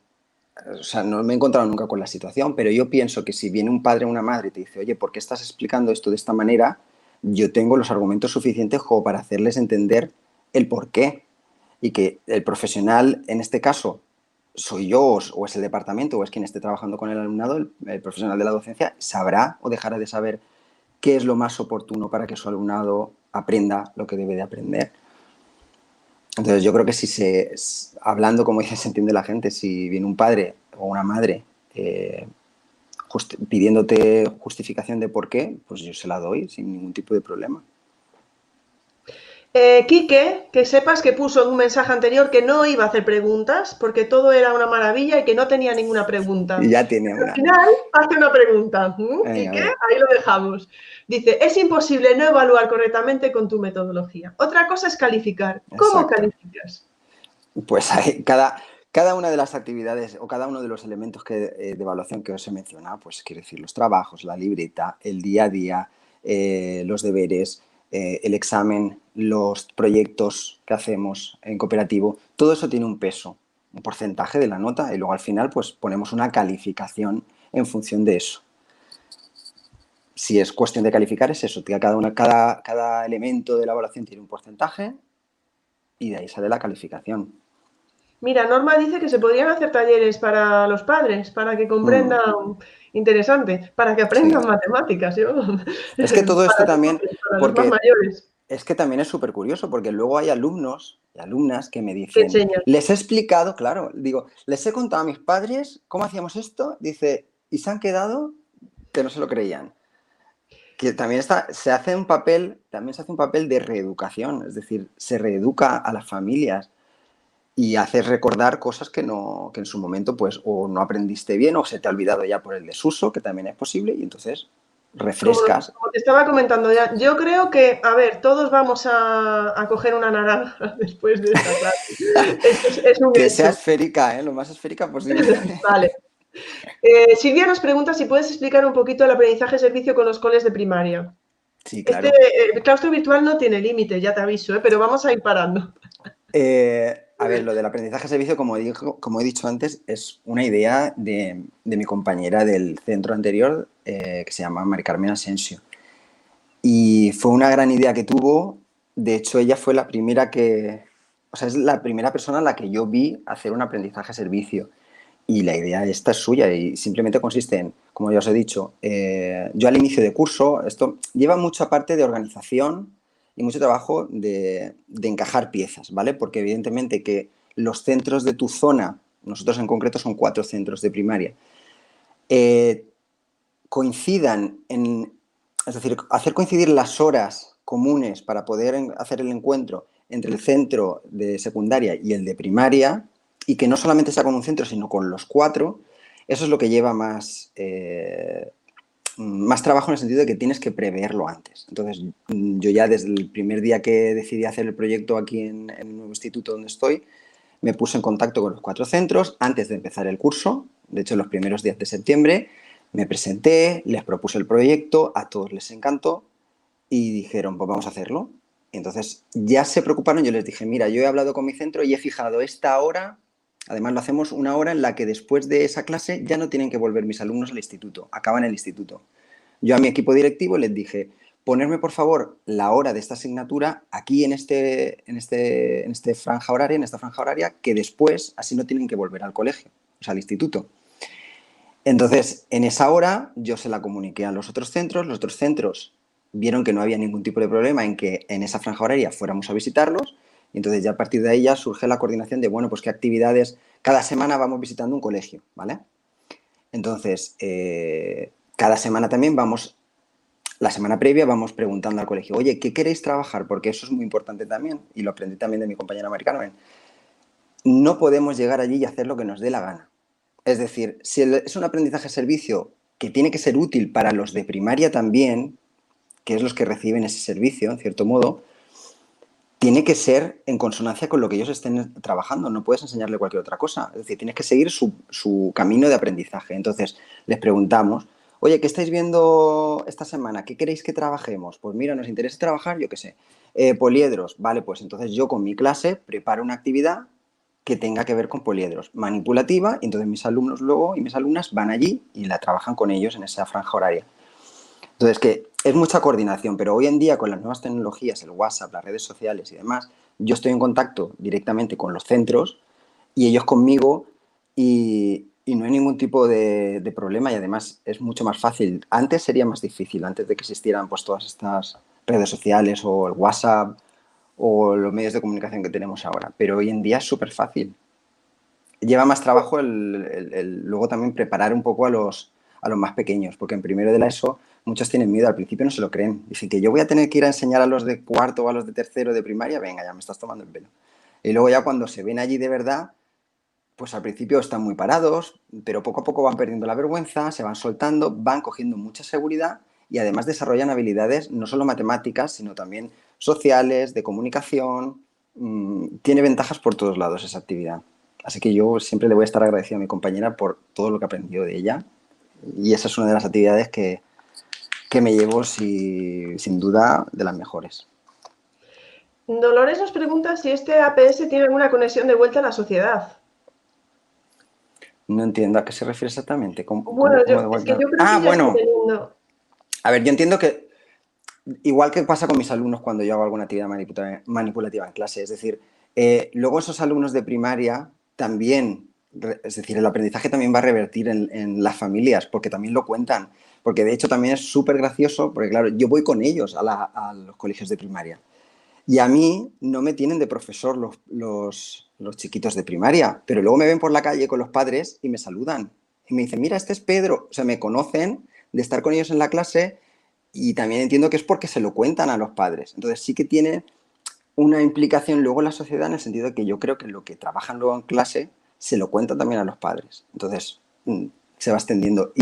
o sea, no me he encontrado nunca con la situación, pero yo pienso que si viene un padre o una madre y te dice, oye, ¿por qué estás explicando esto de esta manera? Yo tengo los argumentos suficientes como para hacerles entender el por qué. Y que el profesional, en este caso, soy yo o es el departamento o es quien esté trabajando con el alumnado, el, profesional de la docencia, sabrá o dejará de saber qué es lo más oportuno para que su alumnado aprenda lo que debe de aprender. Entonces yo creo que si se, hablando como dice, *laughs* se entiende la gente, si viene un padre o una madre eh, pidiéndote justificación de por qué, pues yo se la doy sin ningún tipo de problema. Eh, Quique, que sepas que puso en un mensaje anterior que no iba a hacer preguntas porque todo era una maravilla y que no tenía ninguna pregunta. Y ya tiene una. Al final hace una pregunta. Quique, ahí lo dejamos. Dice, es imposible no evaluar correctamente con tu metodología. Otra cosa es calificar. ¿Cómo calificas? Pues hay, cada, cada una de las actividades o cada uno de los elementos que, eh, de evaluación que os he mencionado, pues quiero decir, los trabajos, la libreta, el día a día, eh, los deberes, eh, el examen, los proyectos que hacemos en cooperativo, todo eso tiene un peso, un porcentaje de la nota y luego al final pues ponemos una calificación en función de eso. Si es cuestión de calificar es eso, cada, una, cada, cada elemento de la evaluación tiene un porcentaje y de ahí sale la calificación. Mira, Norma dice que se podrían hacer talleres para los padres, para que comprendan, mm. Interesante, para que aprendan matemáticas. *laughs* Es que todo esto también, porque es que también es súper curioso, porque luego hay alumnos y alumnas que me dicen, les he explicado, claro, digo, les he contado a mis padres cómo hacíamos esto, dice, y se han quedado que no se lo creían. Que también está, se hace un papel, también se hace un papel de reeducación, es decir, se reeduca a las familias y haces recordar cosas que, no, que en su momento pues o no aprendiste bien o se te ha olvidado ya por el desuso, que también es posible, y entonces refrescas. Como, te estaba comentando ya, yo creo que, a ver, todos vamos a, coger una naranja *laughs* después de esta clase. que sea esférica, ¿eh? lo más esférica posible. *laughs* vale. Eh, Silvia nos pregunta si puedes explicar un poquito el aprendizaje servicio con los coles de primaria. Sí, claro. Este, el claustro virtual no tiene límite, ya te aviso, ¿eh? pero vamos a ir parando. Eh, a ver, lo del aprendizaje servicio, como, he dicho antes, es una idea de, mi compañera del centro anterior, eh, que se llama Mari Carmen Asensio. Y fue una gran idea que tuvo. De hecho, ella fue la primera que, o sea, es la primera persona a la que yo vi hacer un aprendizaje servicio. Y la idea esta es suya y simplemente consiste en, como ya os he dicho, eh, yo al inicio de curso, esto lleva mucha parte de organización, y mucho trabajo de, encajar piezas, ¿vale? Porque evidentemente que los centros de tu zona, nosotros en concreto son cuatro centros de primaria, eh, coincidan en, es decir, hacer coincidir las horas comunes para poder hacer el encuentro entre el centro de secundaria y el de primaria, y que no solamente sea con un centro, sino con los cuatro, eso es lo que lleva más, eh, más trabajo en el sentido de que tienes que preverlo antes. Entonces, yo ya desde el primer día que decidí hacer el proyecto aquí en, el nuevo instituto donde estoy, me puse en contacto con los cuatro centros antes de empezar el curso. De hecho, los primeros días de septiembre me presenté, les propuse el proyecto, a todos les encantó y dijeron, pues vamos a hacerlo. Entonces, ya se preocuparon, yo les dije, mira, yo he hablado con mi centro y he fijado esta hora Además, lo hacemos una hora en la que después de esa clase ya no tienen que volver mis alumnos al instituto, acaban el instituto. Yo a mi equipo directivo les dije, ponerme por favor la hora de esta asignatura aquí en este, en este, en este franja horaria, en esta franja horaria, que después así no tienen que volver al colegio, o sea, al instituto. Entonces, en esa hora yo se la comuniqué a los otros centros, los otros centros vieron que no había ningún tipo de problema en que en esa franja horaria fuéramos a visitarlos entonces ya a partir de ahí ya surge la coordinación de, bueno, pues qué actividades, cada semana vamos visitando un colegio, ¿vale? Entonces, eh, cada semana también vamos, la semana previa vamos preguntando al colegio, oye, ¿qué queréis trabajar? Porque eso es muy importante también, y lo aprendí también de mi compañero americano. No podemos llegar allí y hacer lo que nos dé la gana. Es decir, si es un aprendizaje servicio que tiene que ser útil para los de primaria también, que es los que reciben ese servicio, en cierto modo, tiene que ser en consonancia con lo que ellos estén trabajando, no puedes enseñarle cualquier otra cosa. Es decir, tienes que seguir su, camino de aprendizaje. Entonces, les preguntamos, oye, ¿qué estáis viendo esta semana? ¿Qué queréis que trabajemos? Pues mira, nos interesa trabajar, yo qué sé, eh, poliedros. Vale, pues entonces yo con mi clase preparo una actividad que tenga que ver con poliedros, manipulativa, y entonces mis alumnos luego y mis alumnas van allí y la trabajan con ellos en esa franja horaria. Entonces, que es mucha coordinación, pero hoy en día con las nuevas tecnologías, el WhatsApp, las redes sociales y demás, yo estoy en contacto directamente con los centros y ellos conmigo y, no hay ningún tipo de, problema y además es mucho más fácil. Antes sería más difícil, antes de que existieran pues todas estas redes sociales o el WhatsApp o los medios de comunicación que tenemos ahora, pero hoy en día es súper fácil. Lleva más trabajo el, luego también preparar un poco a los, a los más pequeños, porque en primero de la ESO muchos tienen miedo, al principio no se lo creen. Dicen que yo voy a tener que ir a enseñar a los de cuarto o a los de tercero de primaria, venga, ya me estás tomando el pelo. Y luego ya cuando se ven allí de verdad, pues al principio están muy parados, pero poco a poco van perdiendo la vergüenza, se van soltando, van cogiendo mucha seguridad y además desarrollan habilidades no solo matemáticas, sino también sociales, de comunicación. Mm, tiene ventajas por todos lados esa actividad. Así que yo siempre le voy a estar agradecido a mi compañera por todo lo que aprendió de ella. Y esa es una de las actividades que, que me llevo sin duda de las mejores. Dolores nos pregunta si este APS tiene alguna conexión de vuelta a la sociedad. No entiendo a qué se refiere exactamente. bueno, es que yo creo ah, bueno. A ver, yo entiendo que igual que pasa con mis alumnos cuando yo hago alguna actividad manipulativa en clase, es decir, eh, luego esos alumnos de primaria también, es decir, el aprendizaje también va a revertir en las familias, porque también lo cuentan porque de hecho también es súper gracioso, porque claro, yo voy con ellos a, los colegios de primaria. Y a mí no me tienen de profesor los, chiquitos de primaria, pero luego me ven por la calle con los padres y me saludan. Y me dicen, mira, este es Pedro. O sea, me conocen de estar con ellos en la clase y también entiendo que es porque se lo cuentan a los padres. Entonces sí que tiene una implicación luego en la sociedad en el sentido de que yo creo que lo que trabajan luego en clase se lo cuentan también a los padres. Entonces mm, se va extendiendo.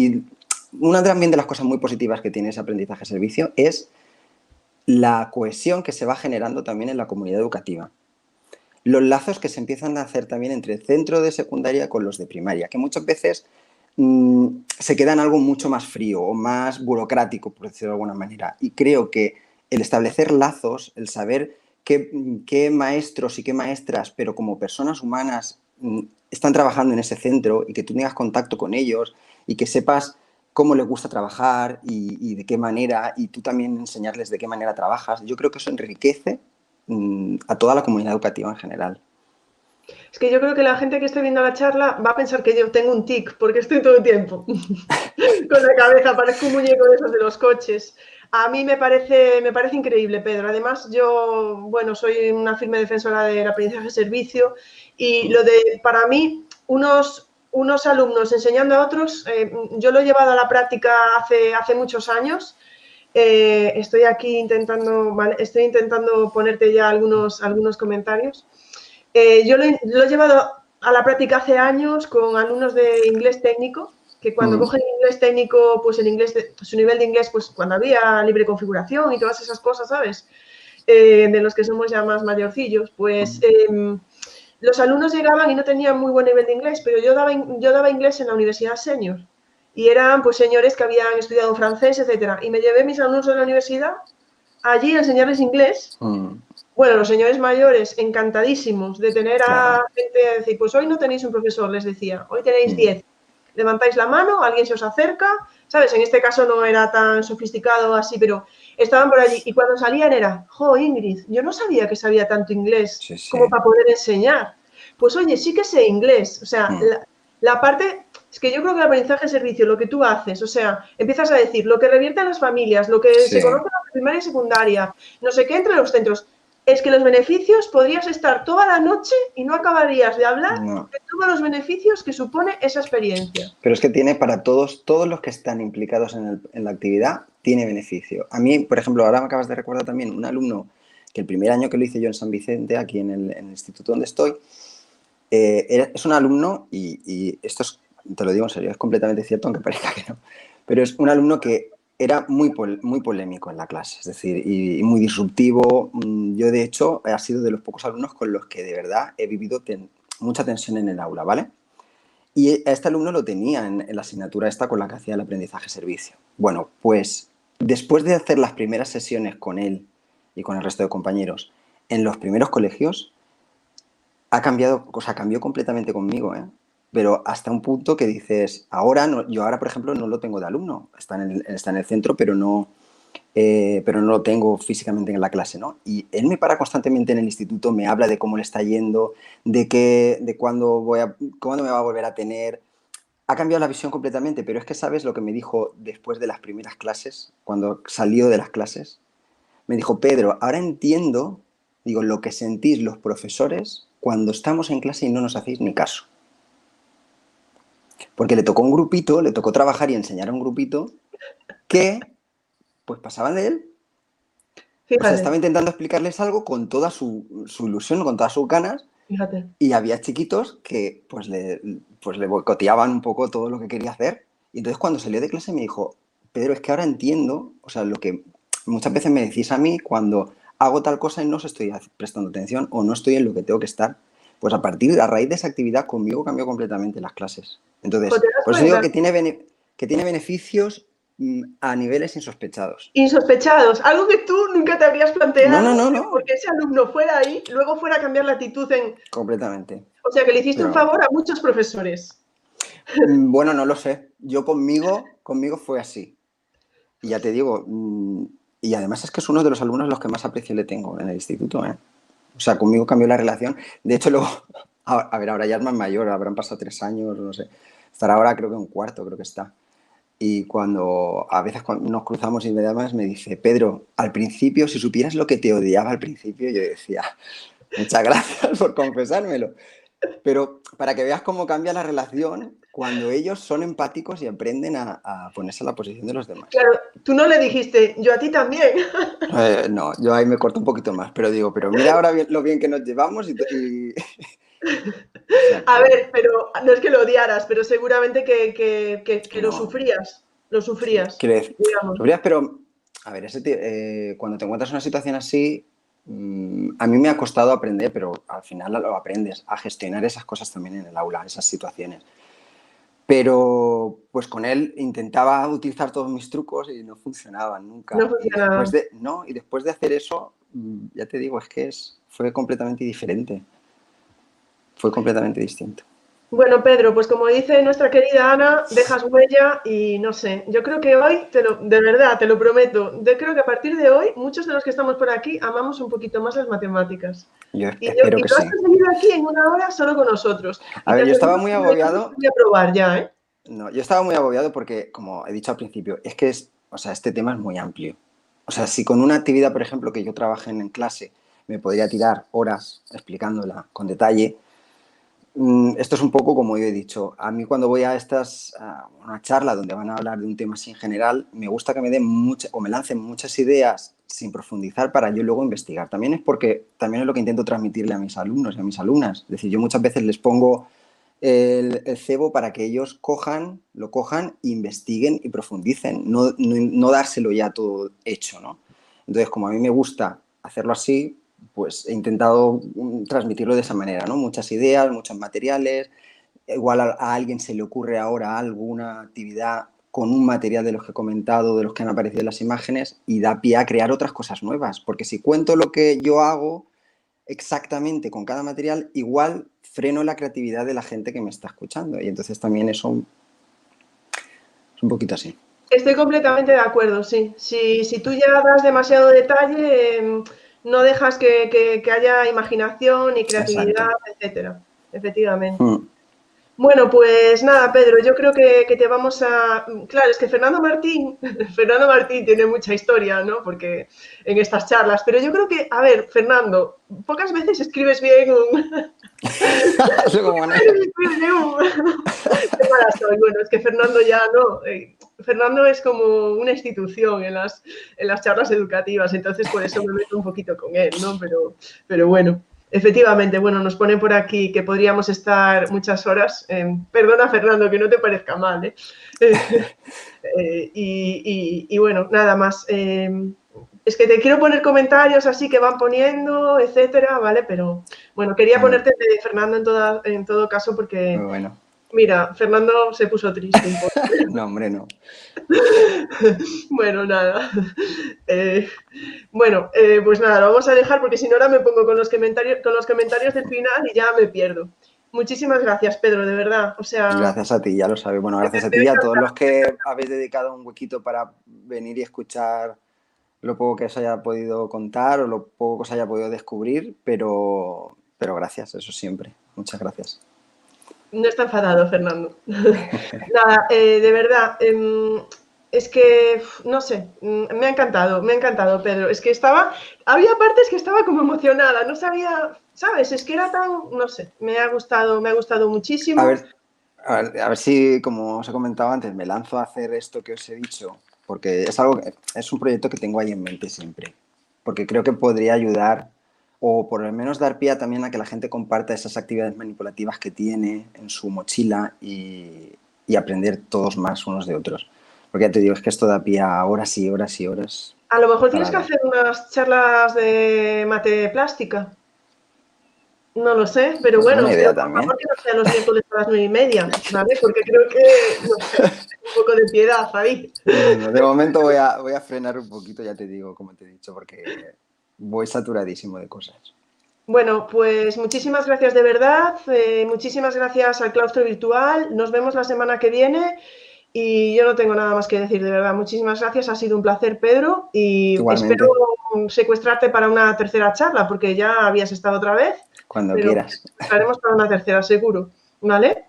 Una también de las cosas muy positivas que tiene ese aprendizaje servicio es la cohesión que se va generando también en la comunidad educativa. Los lazos que se empiezan a hacer también entre el centro de secundaria con los de primaria, que muchas veces mm, se quedan algo mucho más frío o más burocrático, por decirlo de alguna manera. Y creo que el establecer lazos, el saber qué, qué maestros y qué maestras, pero como personas humanas, mm, están trabajando en ese centro y que tú tengas contacto con ellos y que sepas cómo les gusta trabajar y, de qué manera, y tú también enseñarles de qué manera trabajas. Yo creo que eso enriquece mm, a toda la comunidad educativa en general. Es que yo creo que la gente que esté viendo la charla va a pensar que yo tengo un tic, porque estoy todo el tiempo *laughs* con la cabeza, parezco un muñeco de esos de los coches. A mí me parece, me parece increíble, Pedro. Además, yo, bueno, soy una firme defensora del aprendizaje de servicio y lo de, para mí, unos, unos alumnos enseñando a otros, eh, yo lo he llevado a la práctica hace, hace muchos años. Eh, estoy aquí intentando, estoy intentando ponerte ya algunos, algunos comentarios. Eh, yo lo, he llevado a la práctica hace años con alumnos de inglés técnico que cuando Mm. cogen inglés técnico, pues el inglés, su nivel de inglés, pues cuando había libre configuración y todas esas cosas, ¿sabes? De los que somos ya más mayorcillos, pues em, los alumnos llegaban y no tenían muy buen nivel de inglés, pero yo daba, in- yo daba inglés en la universidad senior y eran pues señores que habían estudiado francés, etcétera, y me llevé mis alumnos de la universidad allí a enseñarles inglés Mm, bueno, los señores mayores encantadísimos de tener a gente a decir, pues hoy no tenéis un profesor, les decía, hoy tenéis Mm. 10. Levantáis la mano, alguien se os acerca, ¿sabes? En este caso no era tan sofisticado así, pero estaban por allí y cuando salían era, jo, Ingrid, yo no sabía que sabía tanto inglés Sí, sí. como para poder enseñar. Pues oye, sí que sé inglés, o sea, Mm. la, la parte, es que yo creo que el aprendizaje de servicio, lo que tú haces, o sea, empiezas a decir lo que revierten las familias, lo que Sí. se conoce en la primaria y secundaria, no sé qué entre los centros, es que los beneficios podrías estar toda la noche y no acabarías de hablar No. de todos los beneficios que supone esa experiencia. Pero es que tiene para todos, todos los que están implicados en, el- en la actividad, tiene beneficio. A mí, por ejemplo, ahora me acabas de recordar también un alumno que el primer año que lo hice yo en San Vicente, aquí en el, en el instituto donde estoy, eh, era- es un alumno, y, y esto es, te lo digo en serio, es completamente cierto, aunque parezca que no, pero es un alumno que era muy, muy polémico en la clase, es decir, y, muy disruptivo. Mm, Yo, de hecho, he sido de los pocos alumnos con los que de verdad he vivido mucha tensión en el aula, ¿vale? Y a este alumno lo tenía en, en la asignatura esta con la que hacía el aprendizaje-servicio. Bueno, pues después de hacer las primeras sesiones con él y con el resto de compañeros en los primeros colegios, ha cambiado, o sea, cambió completamente conmigo, ¿eh? Pero hasta un punto que dices, ahora, yo ahora, por ejemplo, no lo tengo de alumno, está en el, está en el centro, pero no, eh, pero no lo tengo físicamente en la clase, ¿no? Y él me para constantemente en el instituto, me habla de cómo le está yendo, de, que, de cuándo, voy a, cuándo me va a volver a tener. Ha cambiado la visión completamente, pero es que sabes lo que me dijo después de las primeras clases, cuando salió de las clases. Me dijo, Pedro, ahora entiendo, digo, lo que sentís los profesores cuando estamos en clase y no nos hacéis ni caso. Porque le tocó un grupito, le tocó trabajar y enseñar a un grupito que pues pasaban de él. O sea, Fíjate, estaba intentando explicarles algo con toda su, su ilusión, con todas sus ganas, fíjate. y había chiquitos que pues le, pues le boicoteaban un poco todo lo que quería hacer. Y entonces cuando salió de clase me dijo, Pedro, es que ahora entiendo, o sea, lo que muchas veces me decís a mí cuando hago tal cosa y no os estoy prestando atención o no estoy en lo que tengo que estar. Pues a partir, a raíz de esa actividad conmigo cambió completamente las clases. Entonces, Pues por eso digo que tiene, bene- que tiene beneficios mm, a niveles insospechados. Insospechados, algo que tú nunca te habrías planteado. No, no, no, no. Porque ese alumno fuera ahí, luego fuera a cambiar la actitud en. Completamente. O sea, que le hiciste un favor a muchos profesores. Mm, Bueno, no lo sé. Yo conmigo, conmigo fue así. Y ya te digo, mm, y además es que es uno de los alumnos a los que más aprecio le tengo en el instituto. ¿eh? O sea, conmigo cambió la relación. De hecho, luego, *laughs* a, ver, ahora ya es más mayor, habrán pasado tres años, no sé. Estará ahora creo que un cuarto, creo que está. Y cuando a veces cuando nos cruzamos y me da más, me dice, Pedro, al principio, si supieras lo que te odiaba al principio, yo decía, muchas *laughs* gracias por confesármelo. Pero para que veas cómo cambia la relación cuando ellos son empáticos y aprenden a, a ponerse a la posición de los demás. Claro, tú no le dijiste, yo a ti también. *laughs* Eh, no, yo ahí me corto un poquito más, pero digo, pero mira ahora bien- lo bien que nos llevamos y... *laughs* A ver, pero no es que lo odiaras, pero seguramente que, que- que- que lo sufrías. Lo sufrías, decir, digamos. Sufrías, pero, a ver, ese eh, cuando te encuentras en una situación así, a mí me ha costado aprender, pero al final lo aprendes, a gestionar esas cosas también en el aula, esas situaciones. Pero, pues con él intentaba utilizar todos mis trucos y no funcionaban nunca. No Y después de, no, y después de hacer eso, mm, ya te digo, es que es, fue completamente diferente. Fue completamente distinto. Bueno, Pedro, pues como dice nuestra querida Ana, dejas huella y no sé, yo creo que hoy, te lo, de verdad, te lo prometo, yo creo que a partir de hoy, muchos de los que estamos por aquí amamos un poquito más las matemáticas. Yo Y, yo, espero y que tú sí. has venido aquí en una hora solo con nosotros. A Y ver, yo estaba muy agobiado. Voy a probar ya, ¿eh? No, yo estaba muy agobiado porque, como he dicho al principio, es que es, o sea, este tema es muy amplio. O sea, si con una actividad, por ejemplo, que yo trabaje en, clase, me podría tirar horas explicándola con detalle, esto es un poco como yo he dicho. A mí cuando voy a estas, una charla donde van a hablar de un tema así en general, me gusta que me den muchas, o me lancen muchas ideas sin profundizar para yo luego investigar. También es porque, también es lo que intento transmitirle a mis alumnos y a mis alumnas. Es decir, yo muchas veces les pongo el, cebo para que ellos cojan, lo cojan, investiguen y profundicen, no, no, dárselo ya todo hecho, ¿no? Entonces, como a mí me gusta hacerlo así, pues he intentado mm, transmitirlo de esa manera, ¿no? Muchas ideas, muchos materiales. Igual a, alguien se le ocurre ahora alguna actividad con un material de los que he comentado, de los que han aparecido en las imágenes, y da pie a crear otras cosas nuevas. Porque si cuento lo que yo hago exactamente con cada material, igual freno la creatividad de la gente que me está escuchando. Y entonces también eso es un poquito así. Estoy completamente de acuerdo, sí. Si, si tú ya das demasiado detalle, em, no dejas que, haya imaginación y creatividad, etcétera. Efectivamente. Mm. Bueno, pues nada, Pedro, yo creo que, te vamos a... Claro, es que Fernando Martín, *laughs* Fernando Martín tiene mucha historia, ¿no? Porque en estas charlas, pero yo creo que, a ver, Fernando, pocas veces escribes bien un... bueno, es que Fernando ya no... Eh, Fernando es como una institución en las, en las charlas educativas, entonces por eso me meto un poquito con él, ¿no? Pero, pero bueno. Efectivamente, bueno, nos pone por aquí que podríamos estar muchas horas. perdona, Fernando, que no te parezca mal. ¿eh? *laughs* eh y, bueno, nada más. Em, es que te quiero poner comentarios así que van poniendo, etcétera, ¿vale? Pero bueno, quería ponerte de Fernando en, toda, en todo caso porque. bueno. Mira, Fernando se puso triste. *laughs* no, hombre, no. *laughs* bueno, nada. Eh, bueno, eh, pues nada, lo vamos a dejar porque si no ahora me pongo con los comentarios, con los comentarios del final y ya me pierdo. Muchísimas gracias, Pedro, de verdad. O sea, gracias a ti, ya lo sabes. Bueno, gracias a ti y a todos los que habéis dedicado un huequito para venir y escuchar lo poco que os haya podido contar o lo poco que os haya podido descubrir, pero, pero gracias, eso siempre. Muchas gracias. No está enfadado, Fernando. *laughs* Nada, eh, de verdad, em, es que, no sé, mm, me ha encantado, me ha encantado, Pedro. Es que estaba, había partes que estaba como emocionada, no sabía, ¿sabes? Es que era tan, no sé, me ha gustado, me ha gustado muchísimo. A ver, a ver, si, como os he comentado antes, me lanzo a hacer esto que os he dicho, porque es algo, es un proyecto que tengo ahí en mente siempre, porque creo que podría ayudar o por lo menos dar pie también a que la gente comparta esas actividades manipulativas que tiene en su mochila y, aprender todos más unos de otros. Porque ya te digo, es que esto da pie a horas y horas y horas. A lo mejor tienes que hacer unas charlas de mate plástica. No lo sé, pero bueno, idea a lo mejor que no sea los miércoles a las nueve y media, ¿vale? Porque creo que no sé, un poco de piedad ahí. de momento voy a, voy a frenar un poquito, ya te digo, como te he dicho, porque voy saturadísimo de cosas. Bueno, pues muchísimas gracias de verdad, eh, muchísimas gracias al claustro virtual, nos vemos la semana que viene y yo no tengo nada más que decir, de verdad, muchísimas gracias, ha sido un placer Pedro y espero secuestrarte para una tercera charla porque ya habías estado otra vez. Cuando quieras. Estaremos para una tercera, seguro, ¿vale?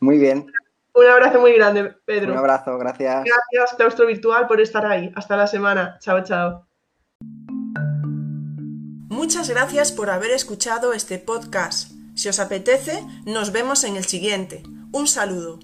Muy bien. Un abrazo muy grande, Pedro. Un abrazo, gracias. Gracias, claustro virtual, por estar ahí. Hasta la semana. Chao, chao. Muchas gracias por haber escuchado este podcast. Si os apetece, nos vemos en el siguiente. Un saludo.